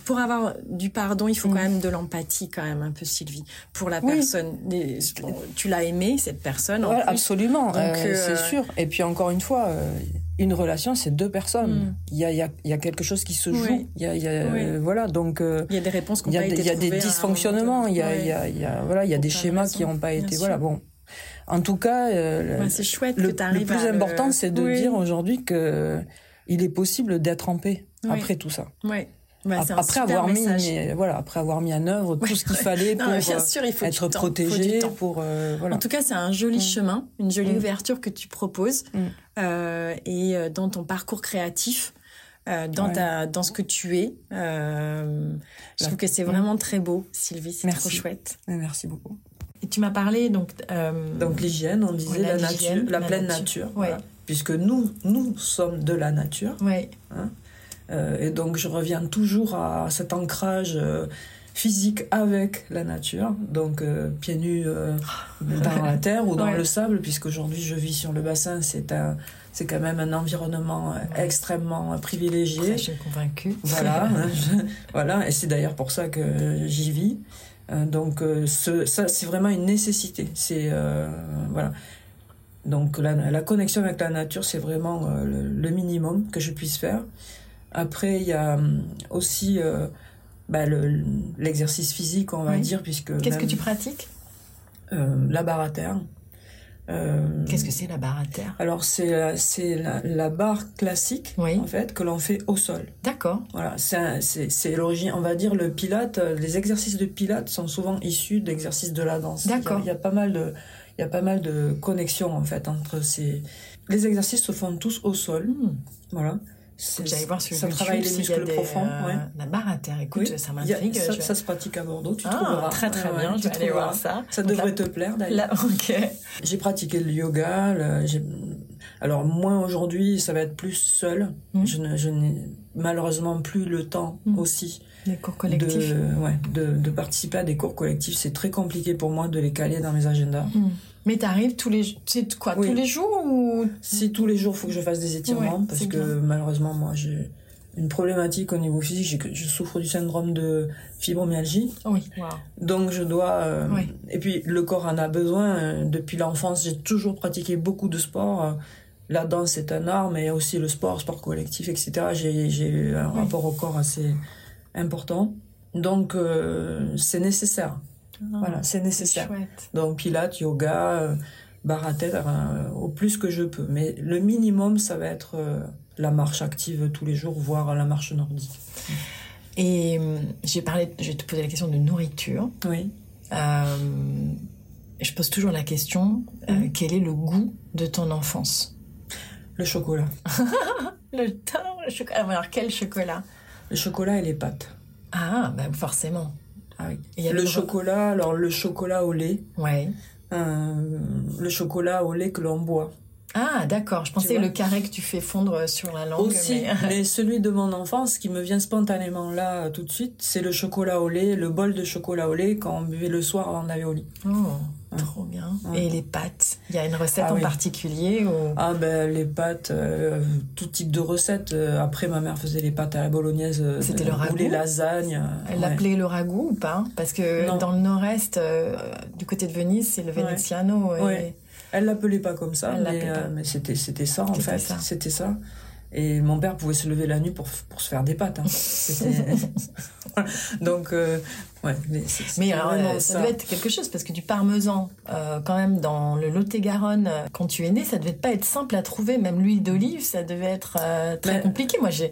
Pour avoir du pardon, il faut quand mm. même de l'empathie, quand même, un peu, Sylvie, pour la personne. Tu l'as aimé, cette personne. En
Absolument, euh, c'est euh, sûr. Et puis, encore une fois, une relation, c'est deux personnes. Mm. Il, y a, il, y a, quelque chose qui se joue. Il, y a, il y a voilà, donc.
Euh, il y a des réponses qui n'ont pas été
Il y a des dysfonctionnements. Y a, voilà, il y a des schémas qui n'ont pas été. Voilà, bon. En tout cas,
euh, c'est chouette
le,
que le
plus important, c'est de dire aujourd'hui que il est possible d'être en paix après tout ça.
Ouais.
Bah, après avoir mis, voilà, après avoir mis en œuvre tout ce qu'il fallait pour euh, sûr, il faut être protégé, pour euh, voilà.
En tout cas, c'est un joli mm. chemin, une jolie mm. ouverture que tu proposes mm. euh, et dans ton parcours créatif. Euh, dans ta dans ce que tu es je trouve que c'est vraiment très beau Sylvie c'est trop chouette
merci beaucoup
et tu m'as parlé donc
donc l'hygiène on disait la, nature la, pleine nature, voilà. puisque nous nous sommes de la nature
ouais.
Hein euh, et donc je reviens toujours à cet ancrage euh, physique avec la nature, donc euh, pieds nus dans la terre ou dans le sable, puisqu'aujourd'hui je vis sur le bassin, c'est un, c'est quand même un environnement extrêmement privilégié.
je suis convaincue.
Voilà, voilà, et c'est d'ailleurs pour ça que j'y vis. Donc ce, ça, c'est vraiment une nécessité. C'est voilà. Donc la, la, connexion avec la nature, c'est vraiment le, minimum que je puisse faire. Après, il y a hum, aussi euh, bah, l'exercice physique, on va dire, puisque...
Qu'est-ce que tu pratiques?
Euh, La barre à terre.
Euh, Qu'est-ce que c'est la barre à terre?
Alors c'est c'est la, la, barre classique en fait que l'on fait au sol.
D'accord.
Voilà, c'est l'origine. On va dire le pilate. Les exercices de pilate sont souvent issus d'exercices de la danse.
D'accord.
Il, y a pas mal de il y a pas mal de connexions en fait entre ces. Les exercices se font tous au sol. Hmm. Voilà.
Voir ça
travaille les muscles profonds. Euh, ouais.
La barre à terre, écoute, ça m'intrigue.
Ça, ça, se pratique à Bordeaux, tu ah, trouveras.
Très très bien, je vais aller voir ça.
Ça devrait te plaire d'ailleurs.
Ok.
J'ai pratiqué le yoga, alors moins aujourd'hui, ça va être plus seul. Mmh. Je, n'ai malheureusement plus le temps mmh. aussi.
Des cours collectifs.
De, ouais, de, participer à des cours collectifs. C'est très compliqué pour moi de les caler dans mes agendas. Mmh.
Mais t'arrives tous les quoi tous les jours ou?
Si tous les jours, il faut que je fasse des étirements parce que malheureusement moi j'ai une problématique au niveau physique. Je, souffre du syndrome de fibromyalgie.
Oui.
Donc je dois. Euh, et puis le corps en a besoin. Depuis l'enfance, j'ai toujours pratiqué beaucoup de sport. La danse est un art, mais aussi le sport, sport collectif, etc. J'ai un rapport au corps assez important. Donc euh, c'est nécessaire. Ah, voilà, c'est nécessaire. Donc pilates, yoga, euh, barre à tête, au plus que je peux. Mais le minimum, ça va être la marche active tous les jours, voire la marche nordique.
Et euh, j'ai parlé, je vais te poser la question de nourriture.
Oui.
Euh, je pose toujours la question euh, mhm. quel est le goût de ton enfance?
Le chocolat.
le temps, le chocolat. Alors quel chocolat?
Le chocolat et les pâtes.
Ah, bah forcément.
Ah oui. le chocolat, alors le chocolat au lait.
Ouais.
le chocolat au lait que l'on boit.
Ah, d'accord. Je pensais le carré que tu fais fondre sur la langue.
Aussi, mais... celui de mon enfance qui me vient spontanément là tout de suite, c'est le chocolat au lait, le bol de chocolat au lait quand on buvait le soir avant d'aller au lit.
Oh, trop bien. Et les pâtes Il y a une recette ah en particulier ou...
Ah ben les pâtes, euh, tout type de recettes. Euh, après, ma mère faisait les pâtes à la bolognaise. Euh,
C'était le ragoût? Ou
les lasagnes.
Elle l'appelait le ragoût ou pas? Parce que dans le nord-est, du côté de Venise, c'est le veneziano. Et...
Elle l'appelait pas comme ça, euh, mais, c'était c'était ça en fait, c'était ça. Et mon père pouvait se lever la nuit pour, pour se faire des pâtes. Hein. Donc, euh, ouais.
Mais, alors, euh, ça, devait être quelque chose, parce que du parmesan, quand même, dans le Lot-et-Garonne, quand tu es né, ça devait pas être simple à trouver. Même l'huile d'olive, ça devait être très compliqué. Moi, j'ai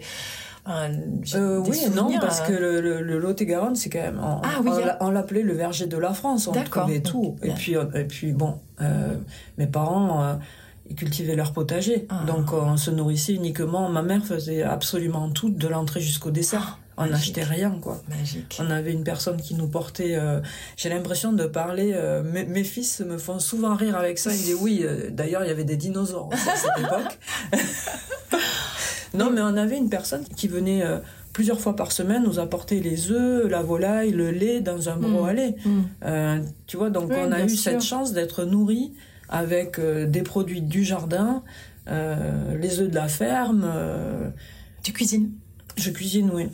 euh, oui non, parce que le, le, Lot-et-Garonne, c'est quand même. On, ah on, l'appelait le verger de la France, on trouvait tout. Et puis, et puis bon, euh, mes parents. Euh, ils cultivaient leur potager. Ah. Donc on se nourrissait uniquement. Ma mère faisait absolument tout, de l'entrée jusqu'au dessert. Ah, on n'achetait rien, quoi.
Magique.
On avait une personne qui nous portait. J'ai l'impression de parler. Mes, mes, fils me font souvent rire avec ça. Ils disent oui. D'ailleurs, il y avait des dinosaures à cette époque. Non, mais on avait une personne qui venait euh, plusieurs fois par semaine nous apporter les œufs, la volaille, le lait dans un broc à lait. Mm. Euh, tu vois, donc on a eu cette chance d'être nourris avec euh, des produits du jardin, les œufs de la ferme.
Tu cuisines?
Je cuisine, oui.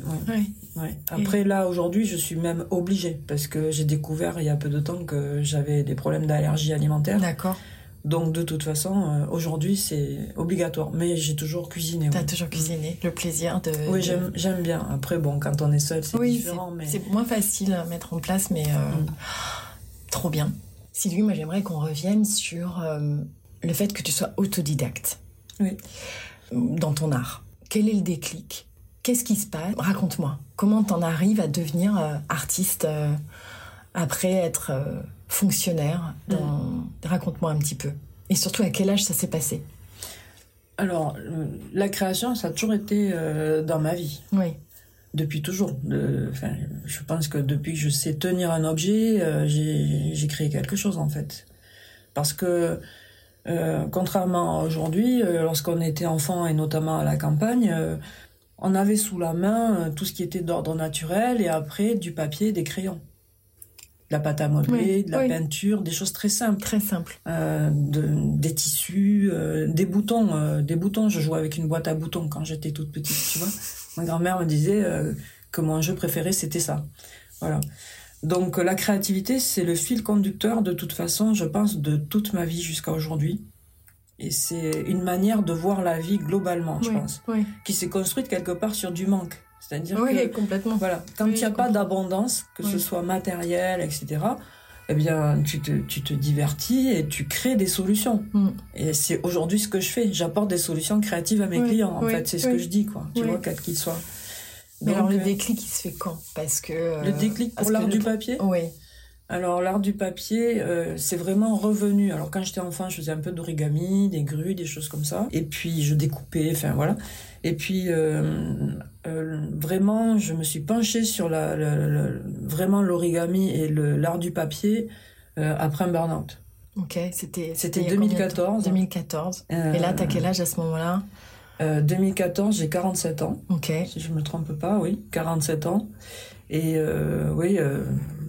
Après, là, aujourd'hui, je suis même obligée parce que j'ai découvert il y a peu de temps que j'avais des problèmes d'allergie alimentaire.
D'accord.
Donc de toute façon, euh, aujourd'hui c'est obligatoire. Mais j'ai toujours cuisiné.
T'as toujours cuisiné, le plaisir de.
Oui, j'aime bien. Après, bon, quand on est seul, c'est différent. Mais...
C'est moins facile à mettre en place, mais euh, mm. trop bien. Sylvie, moi j'aimerais qu'on revienne sur euh, le fait que tu sois autodidacte.
Oui.
Dans ton art. Quel est le déclic? Qu'est-ce qui se passe? Raconte-moi. Comment t'en arrives à devenir artiste après être fonctionnaire mm. Raconte-moi un petit peu. Et surtout, à quel âge ça s'est passé?
Alors, euh, la création, ça a toujours été euh, dans ma vie.
Oui.
Depuis toujours. je pense que depuis que je sais tenir un objet, euh, j'ai créé quelque chose, en fait. Parce que, contrairement à aujourd'hui, lorsqu'on était enfant, et notamment à la campagne, on avait sous la main tout ce qui était d'ordre naturel, et après, du papier, des crayons de la pâte à modeler, de la peinture, des choses très simples.
Très simples.
Euh, des tissus, euh, des boutons. Euh, des boutons. Je jouais avec une boîte à boutons quand j'étais toute petite, tu vois. Ma grand-mère me disait que mon jeu préféré, c'était ça. Voilà. Donc la créativité, c'est le fil conducteur de toute façon, je pense, de toute ma vie jusqu'à aujourd'hui. Et c'est une manière de voir la vie globalement, je pense, qui s'est construite quelque part sur du manque. C'est-à-dire
que complètement.
Voilà, quand il n'y a pas d'abondance, que ce soit matériel, etc., eh bien, tu te, tu te divertis et tu crées des solutions. Mm. Et c'est aujourd'hui ce que je fais. J'apporte des solutions créatives à mes clients. En fait, c'est ce que je dis, quoi. Tu vois, quel qu'il soit.
Mais alors, le euh, déclic, il se fait quand? Parce que.
le euh, déclic pour l'art du papier?
Oui.
Alors l'art du papier, euh, c'est vraiment revenu. Alors quand j'étais enfant, je faisais un peu d'origami, des grues, des choses comme ça. Et puis je découpais, enfin voilà. Et puis euh, euh, vraiment, je me suis penchée sur la, vraiment l'origami et l'art du papier après un burn-out.
Ok, c'était
c'était 2014.
2014. Et là, tu as quel âge à ce moment-là?
2014, j'ai 47 ans.
Ok.
Si je me trompe pas, oui, 47 ans. Et oui,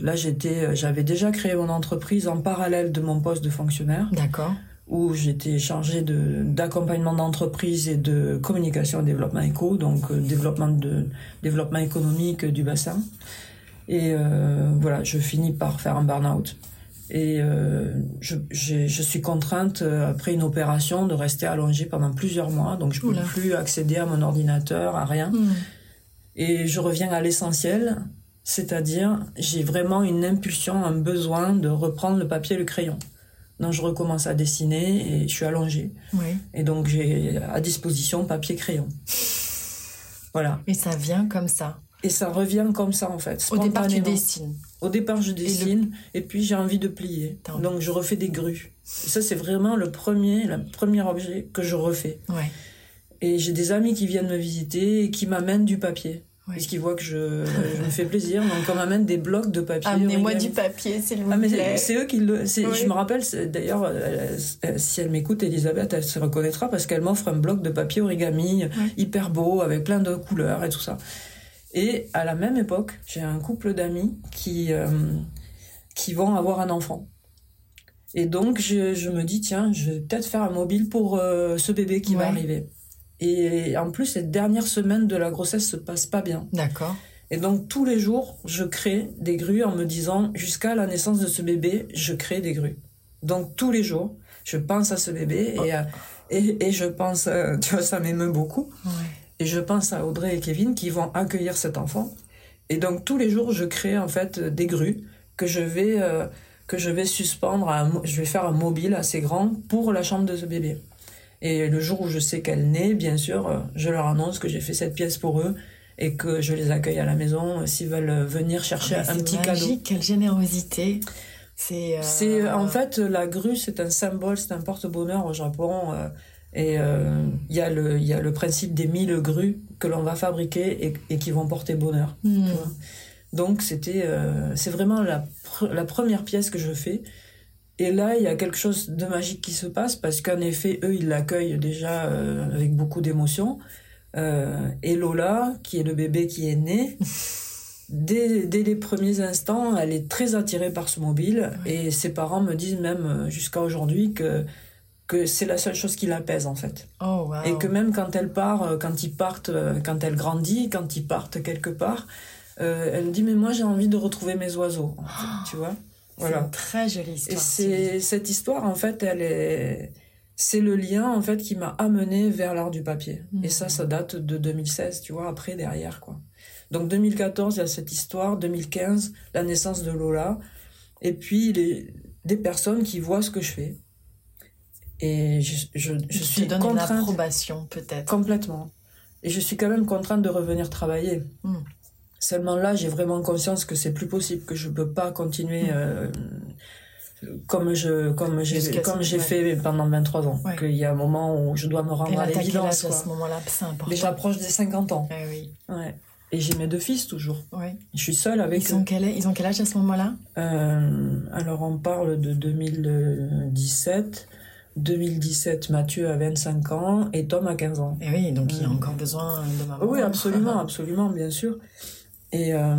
là j'étais, j'avais déjà créé mon entreprise en parallèle de mon poste de fonctionnaire.
D'accord
où j'étais chargée d'accompagnement d'entreprise et de communication et développement éco, donc euh, développement, de, développement économique du bassin. Et euh, voilà, je finis par faire un burn-out. Et euh, je, je, suis contrainte, après une opération, de rester allongée pendant plusieurs mois. Donc, je ne peux plus accéder à mon ordinateur, à rien. Hmm. Et je reviens à l'essentiel, c'est-à-dire, j'ai vraiment une impulsion, un besoin de reprendre le papier et le crayon. Donc je recommence à dessiner et je suis allongée. Et donc j'ai à disposition papier crayon. Voilà.
Et ça vient comme ça.
Et ça revient comme ça en fait.
Au départ tu dessines.
Au départ je dessine et, puis j'ai envie de plier. Donc je refais des grues. Et ça c'est vraiment le premier, le premier objet que je refais.
Ouais.
Et j'ai des amis qui viennent me visiter et qui m'amènent du papier. Oui. Parce qu'ils voient que je, me fais plaisir. Donc, on m'amène des blocs de papier.
Amenez-moi du papier, s'il vous ah,
plaît. C'est eux qui le. Je me rappelle, d'ailleurs, si elle m'écoute, Elisabeth, elle se reconnaîtra parce qu'elle m'offre un bloc de papier origami hyper beau, avec plein de couleurs et tout ça. Et à la même époque, j'ai un couple d'amis qui, euh, qui vont avoir un enfant. Et donc, je, je, me dis, tiens, je vais peut-être faire un mobile pour euh, ce bébé qui va arriver. Et en plus, cette dernière semaine de la grossesse se passe pas bien.
D'accord.
Et donc, tous les jours, je crée des grues en me disant, jusqu'à la naissance de ce bébé, je crée des grues. Donc, tous les jours, je pense à ce bébé et, et, et, je pense, tu vois, ça m'émeut beaucoup. Et je pense à Audrey et Kevin qui vont accueillir cet enfant. Et donc, tous les jours, je crée en fait des grues que je vais, euh, que je vais suspendre, à, je vais faire un mobile assez grand pour la chambre de ce bébé. Et le jour où je sais qu'elle naît, bien sûr, euh, je leur annonce que j'ai fait cette pièce pour eux et que je les accueille à la maison euh, s'ils veulent euh, venir chercher ah, un petit cadeau.
Quelle générosité.
C'est c'est en fait la grue, c'est un symbole, c'est un porte-bonheur au Japon. et il y a le y a le principe des mille grues que l'on va fabriquer et, et, qui vont porter bonheur. Hmm. Donc c'était c'est vraiment la la première pièce que je fais et là, il y a quelque chose de magique qui se passe parce qu'en effet, eux, ils l'accueillent déjà euh, avec beaucoup d'émotion. Euh, et Lola, qui est le bébé qui est né, dès, dès, les premiers instants, elle est très attirée par ce mobile. Et ses parents me disent même euh, jusqu'à aujourd'hui que que c'est la seule chose qui l'apaise en fait.
Oh, wow.
Et que même quand elle part, quand ils partent, quand elle grandit, quand ils partent quelque part, elle me dit mais moi j'ai envie de retrouver mes oiseaux, tu vois.
Voilà. très jolie histoire.
Et c'est cette histoire en fait, elle est c'est le lien en fait qui m'a amené vers l'art du papier. Et ça, ça date de 2016, tu vois, après derrière quoi. Donc 2014, il y a cette histoire, 2015, la naissance de Lola, et puis les, des personnes qui voient ce que je fais. Et je, je, je suis
te contrainte. Une approbation peut-être.
Complètement. Et je suis quand même contrainte de revenir travailler. Hmm. Seulement là, j'ai vraiment conscience que c'est plus possible, que je peux pas continuer hmm. euh, comme je comme j'ai comme j'ai fait pendant 23 ans. Qu'il y a un moment où je dois me rendre à l'évidence.
À ce moment-là, c'est important.
Mais j'approche des 50 ans.
Eh oui.
Ouais. Et j'ai mes deux fils toujours. Je suis seule avec
ils Ont quel, ils ont quel âge à ce moment-là?
Euh, Alors on parle de 2017. 2017, Mathieu a 25 ans et Tom a 15 ans.
Et eh oui, donc il a encore besoin de maman.
Oui, absolument, absolument, bien sûr. Et euh,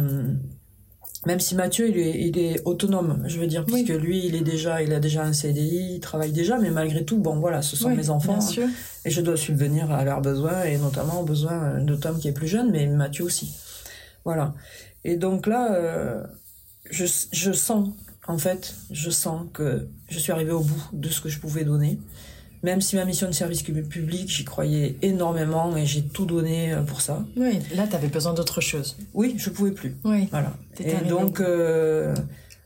même si Mathieu, il est, il est autonome, je veux dire, puisque lui, il est déjà, il a déjà un CDI, il travaille déjà, mais malgré tout, bon, voilà, ce sont mes enfants. et je dois subvenir à leurs besoins, et notamment aux besoins de Tom qui est plus jeune, mais Mathieu aussi. Voilà. Et donc là, euh, je, je sens, en fait, je sens que je suis arrivée au bout de ce que je pouvais donner même si ma mission de service public, j'y croyais énormément et j'ai tout donné euh, pour ça.
Oui, là, tu avais besoin d'autre chose.
Oui, je pouvais plus.
Oui.
Voilà. Et donc, euh,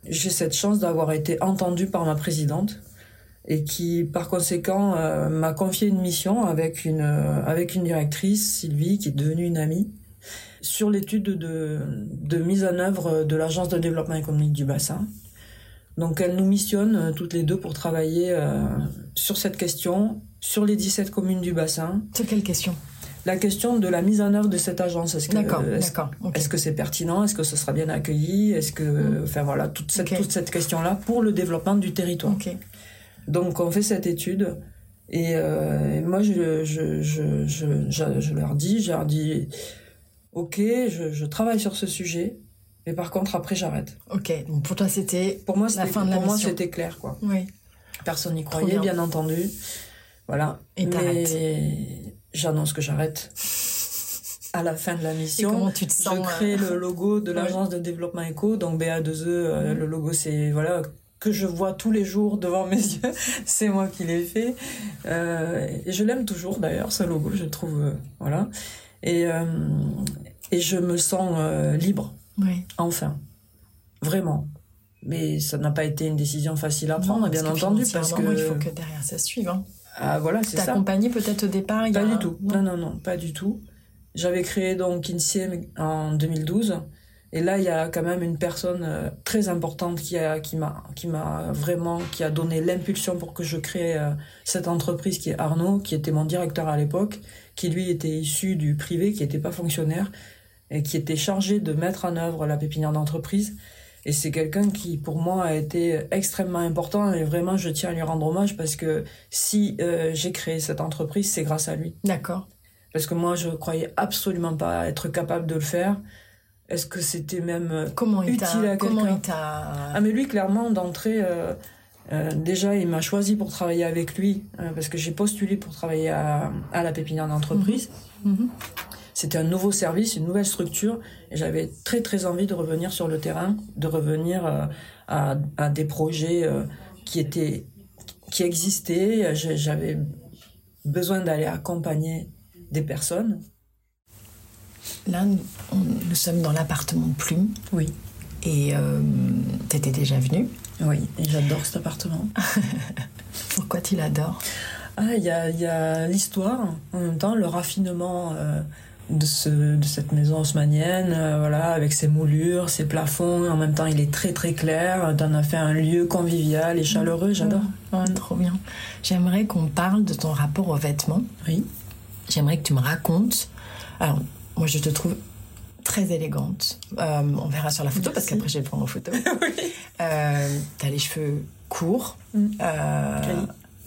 j'ai cette chance d'avoir été entendue par ma présidente et qui, par conséquent, euh, m'a confié une mission avec une, avec une directrice, Sylvie, qui est devenue une amie, sur l'étude de, de mise en œuvre de l'Agence de développement économique du bassin. Donc elle nous missionne euh, toutes les deux pour travailler euh, sur cette question, sur les 17 communes du bassin.
Sur quelle question?
La question de la mise en œuvre de cette agence. Est-ce que, est-ce, que c'est pertinent? Est-ce que ce sera bien accueilli? Est-ce que, mm. enfin voilà, toute cette, toute cette question-là pour le développement du territoire. Donc on fait cette étude et, euh, moi je, je, je, je, leur dis, je leur dis, ok, je, travaille sur ce sujet, mais par contre après j'arrête.
Ok, donc pour toi c'était
pour moi la fin de la Pour moi c'était clair quoi. Oui. Personne n'y croyait, bien. entendu. Voilà. Et j'annonce que j'arrête à la fin de la mission.
comment tu te sens
Je crée euh, le logo de l'agence de développement éco, donc BA2E. Euh, le logo, c'est voilà que je vois tous les jours devant mes yeux. c'est moi qui l'ai fait. Euh, et je l'aime toujours d'ailleurs, ce logo, je trouve. voilà. Et, et je me sens libre. Oui. Enfin. Vraiment. Mais ça n'a pas été une décision facile à prendre, bien entendu, parce que
il faut que derrière ça suive. Hein.
Ah, voilà, c'est ça.
T'accompagner peut-être au départ
Pas du tout. Non. non, non, pas du tout. J'avais créé donc en 2012. Et là, il y a quand même une personne euh, très importante qui a, qui m'a, qui m'a vraiment, qui a donné l'impulsion pour que je crée euh, cette entreprise qui est Arnaud, qui était mon directeur à l'époque, qui lui était issu du privé, qui n'était pas fonctionnaire et qui était chargé de mettre en œuvre la pépinière d'entreprise. Et c'est quelqu'un qui, pour moi, a été extrêmement important et vraiment, je tiens à lui rendre hommage parce que si euh, j'ai créé cette entreprise, c'est grâce à lui.
D'accord.
Parce que moi, je croyais absolument pas être capable de le faire. Est-ce que c'était même euh,
comment
utile à
quelqu'un? Comment il t'a...
Ah, mais lui, clairement, d'entrée, euh, déjà, il m'a choisi pour travailler avec lui parce que j'ai postulé pour travailler à, la pépinière d'entreprise. Mhm. Mhm. C'était un nouveau service, une nouvelle structure, et j'avais très très envie de revenir sur le terrain, de revenir euh, à, des projets euh, qui étaient qui existaient. J'avais besoin d'aller accompagner des personnes.
Là, nous, sommes dans l'appartement de Plume.
Oui.
Et euh, tu étais déjà venue.
Oui, et j'adore cet appartement.
Pourquoi tu l'adores?
Ah, il y a, l'histoire, en même temps, le raffinement de, ce, de cette maison haussmannienne, euh, voilà, avec ses moulures, ses plafonds. En même temps, il est très très clair. T'en as fait un lieu convivial et chaleureux. J'adore.
trop bien. J'aimerais qu'on parle de ton rapport aux vêtements.
Oui.
J'aimerais que tu me racontes. Alors, moi, je te trouve très élégante. Euh, on verra sur la photo parce qu'après, je vais prendre en photo. oui. Euh, t'as les cheveux courts, mm.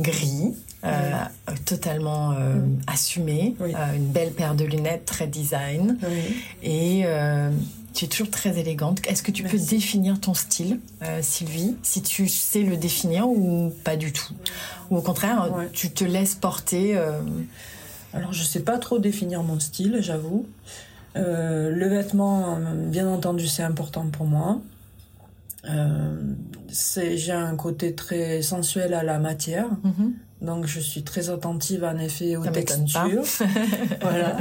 gris. Euh, totalement euh, assumée, euh, une belle paire de lunettes, très design. Et tu es toujours très élégante. Est-ce que tu peux définir ton style, Sylvie, si tu sais le définir ou pas du tout? Ou au contraire, tu te laisses porter
Alors, je sais pas trop définir mon style, j'avoue. le vêtement, bien entendu, c'est important pour moi. j'ai un côté très sensuel à la matière. Mm-hmm. Donc je suis très attentive en effet aux textures, voilà,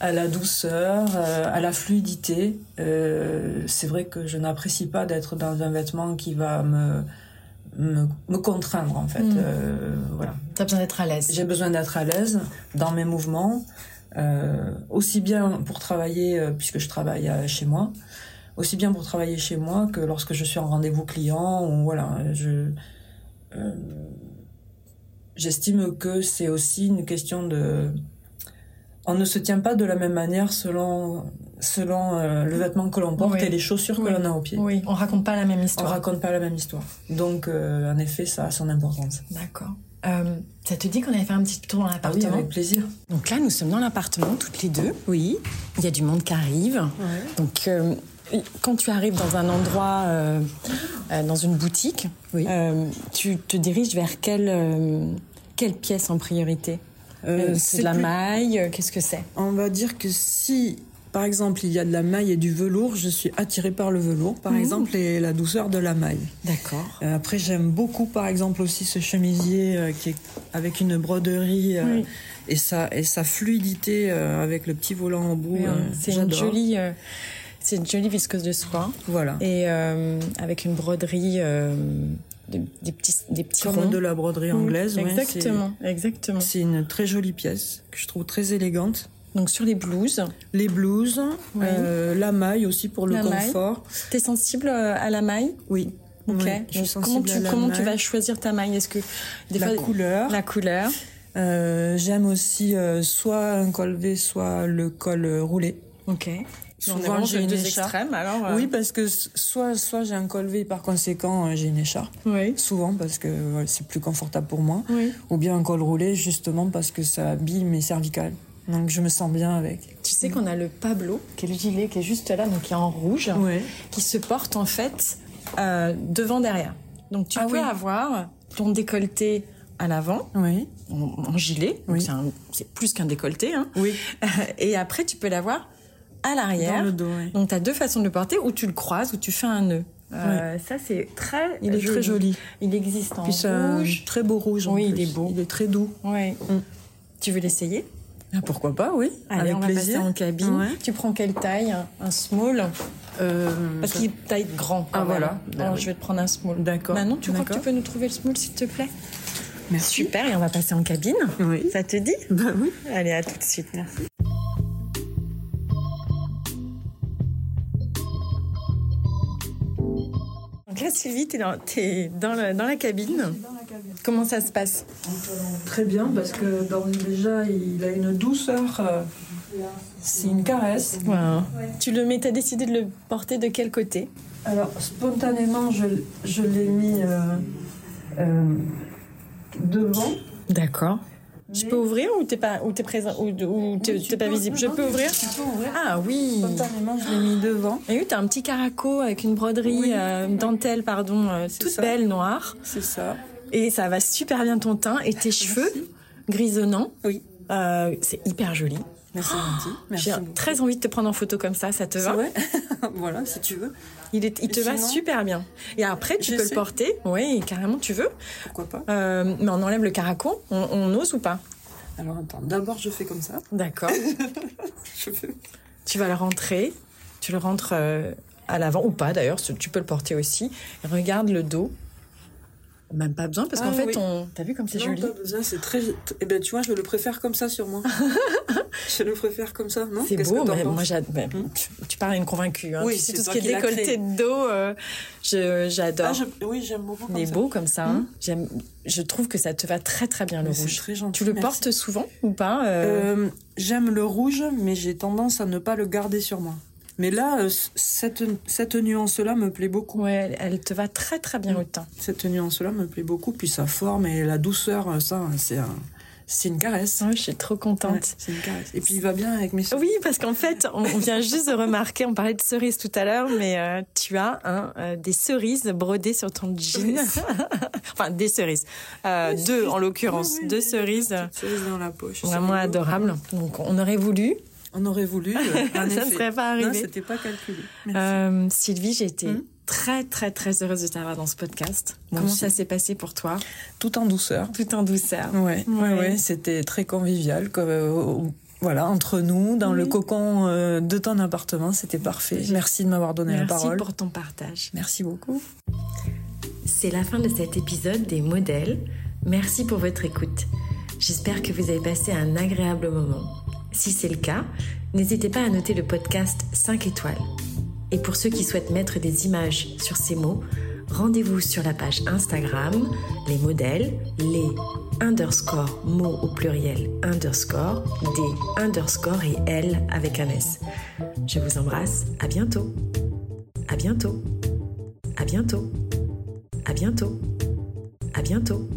à la douceur, euh, à la fluidité. Euh, c'est vrai que je n'apprécie pas d'être dans un vêtement qui va me me, me contraindre en fait. Mm. Euh, voilà.
T'as besoin d'être à l'aise.
J'ai besoin d'être à l'aise dans mes mouvements, euh, aussi bien pour travailler puisque je travaille chez moi, aussi bien pour travailler chez moi que lorsque je suis en rendez-vous client ou voilà je j'estime que c'est aussi une question de on ne se tient pas de la même manière selon selon euh, le vêtement que l'on porte et les chaussures que l'on a aux pieds.
Oui, on raconte pas la même histoire.
On raconte pas la même histoire. Donc euh, en effet, ça a son importance.
D'accord. Euh, ça te dit qu'on allait faire un petit tour dans l'appartement
ah Oui, avec plaisir.
Donc là, nous sommes dans l'appartement toutes les deux. Oui. Il y a du monde qui arrive. Donc quand tu arrives dans un endroit, euh, euh, dans une boutique, euh, tu te diriges vers quelle, quelle pièce en priorité? C'est de la maille Qu'est-ce que c'est?
On va dire que si, par exemple, il y a de la maille et du velours, je suis attirée par le velours, par mmh. exemple, et la douceur de la maille.
D'accord.
après, j'aime beaucoup, par exemple, aussi ce chemisier qui est avec une broderie. Et sa, et sa fluidité avec le petit volant au bout.
c'est une jolie c'est une jolie viscose de soie.
Voilà.
Et euh, avec une broderie, euh, des, petits, des petits
Comme de la broderie anglaise.
exactement, exactement.
C'est une très jolie pièce que je trouve très élégante.
Donc sur les blouses.
Les blouses, euh, la maille aussi pour le confort.
T'es sensible à la maille?
Oui.
Ok. comment tu comment tu vas choisir ta maille? Est-ce que
la couleur
La couleur.
Euh, j'aime aussi soit un col V, soit le col roulé.
Ok.
Souvent, j'ai une deux
extrêmes, alors.
Oui, parce que soit, soit j'ai un col V, par conséquent, j'ai une écharpe.
Oui.
Souvent, parce que c'est plus confortable pour moi.
Oui.
Ou bien un col roulé, justement, parce que ça habille mes cervicales. Donc je me sens bien avec.
Tu sais qu'on a le Pablo, qui est le gilet qui est juste là, donc qui est en rouge, qui se porte en fait euh, devant derrière. Donc tu ah peux avoir ton décolleté à l'avant,
oui.
en, gilet,
oui.
c'est plus qu'un décolleté. Hein.
Oui.
Et après tu peux l'avoir à l'arrière.
Dans le dos,
Donc tu as deux façons de le porter, ou tu le croises, ou tu fais un nœud. Euh, ça c'est très
il est
joli.
très joli
il existe en
Puis
rouge
très beau rouge
oui
il
est beau
il est très doux
oui. Mm. tu veux l'essayer?
Ah, pourquoi pas, oui.
Allez,
Avec
on va
plaisir.
passer en cabine. Tu prends quelle taille? Un small?
Euh,
Parce qu'il taille grand.
ah voilà.
Alors, je vais te prendre un small.
D'accord.
Maintenant, tu crois que tu peux nous trouver le small, s'il te plaît?
Merci.
Super, et on va passer en cabine.
Oui.
Ça te dit?
Bah oui.
Allez, à tout de suite. Merci. Donc là, Sylvie, tu es, dans, es dans, le, dans, la cabine.
Dans la cabine.
Comment ça se passe?
Très bien, parce que déjà, il a une douceur. Euh, c'est une caresse.
Wow. Tu le mets, as décidé de le porter de quel côté?
Alors, spontanément, je, je l'ai mis euh, euh, devant.
D'accord. Je peux ouvrir ou t'es pas ou t'es présent ou, ou t'es
oui,
pas visible? Je peux ouvrir?
Tu peux ouvrir.
Ah oui.
Spontanément, je l'ai mis devant.
Et oui, t'as un petit caraco avec une broderie,
oui,
euh, une dentelle, pardon, euh, toute
ça.
belle noire.
C'est ça.
Et ça va super bien ton teint et tes cheveux grisonnants.
Oui.
Euh, c'est hyper joli.
Merci, gentil.
J'ai très envie de te prendre en photo comme ça, ça te va?
Vrai Voilà, si tu veux.
Il, est, il te va super bien. Et après, tu peux le porter. Oui, carrément, tu veux.
Pourquoi pas
euh, Mais on enlève le caraco. On, on ose ou pas?
Alors attends, d'abord je fais comme ça.
D'accord.
je fais...
Tu vas le rentrer. Tu le rentres euh, à l'avant ou pas d'ailleurs. Tu peux le porter aussi. Regarde le dos. Même pas besoin parce qu'en
ah,
fait,
oui.
on. T'as vu comme c'est joli
Non, pas besoin, c'est très. Eh ben, tu vois, je le préfère comme ça sur moi. je le préfère comme ça, non?
C'est beau,
que
mais moi j'adore. Hmm? Tu, tu parles à une convaincue. Hein.
Oui,
tu sais,
c'est
tout ce qui est décolleté de dos, euh, je- j'adore.
Ah, je- Oui, j'aime beaucoup comme
Il est beau comme ça. hein.
Hmm?
J'aime. Je trouve que ça te va très très bien le
Mais c'est
rouge.
très gentil,
Tu le
merci.
portes souvent ou pas euh,
Euh, j'aime le rouge, mais j'ai tendance à ne pas le garder sur moi. Mais là, euh, cette, cette nuance-là me plaît beaucoup.
Ouais, elle, te va très très bien
Hmm.
au teint.
Cette nuance-là me plaît beaucoup. Puis sa forme et la douceur, euh, ça, c'est un- c'est une caresse.
Je suis trop
Ouais,
contente.
c'est une caresse. Et puis il va bien avec mes
Oui, parce qu'en fait, on vient juste de remarquer, on parlait de cerises tout à l'heure, mais euh, tu as euh, des cerises brodées sur ton jean. enfin, des cerises. Euh,
Oui,
deux, en l'occurrence.
Oui, oui,
deux cerises.
Petite cerise dans la poche.
Vraiment
rigolo.
adorables. Donc, on aurait voulu.
On aurait voulu. euh, en
Ça ne serait pas
Non,
arrivé.
c'était pas calculé. Merci.
Euh, Sylvie, j'ai été
Hmm.
très, très, très heureuse de t'avoir dans ce podcast.
Moi
Comment
aussi.
ça s'est passé pour toi
Tout en douceur.
Tout en douceur.
Ouais, ouais,
Ouais.
ouais, c'était très convivial. Comme, euh, voilà, entre nous, dans le cocon euh, de ton appartement, c'était parfait. Merci de m'avoir donné la
Merci
parole.
pour ton partage.
Merci beaucoup.
C'est la fin de cet épisode des modèles. Merci pour votre écoute. J'espère que vous avez passé un agréable moment. Si c'est le cas, n'hésitez pas à noter le podcast 5 étoiles. Et pour ceux qui souhaitent mettre des images sur ces mots, rendez-vous sur la page Instagram, les modèles, les underscore mots au pluriel underscore, des underscore et L avec un S. Je vous embrasse, à bientôt. À bientôt. À bientôt. À bientôt. À bientôt.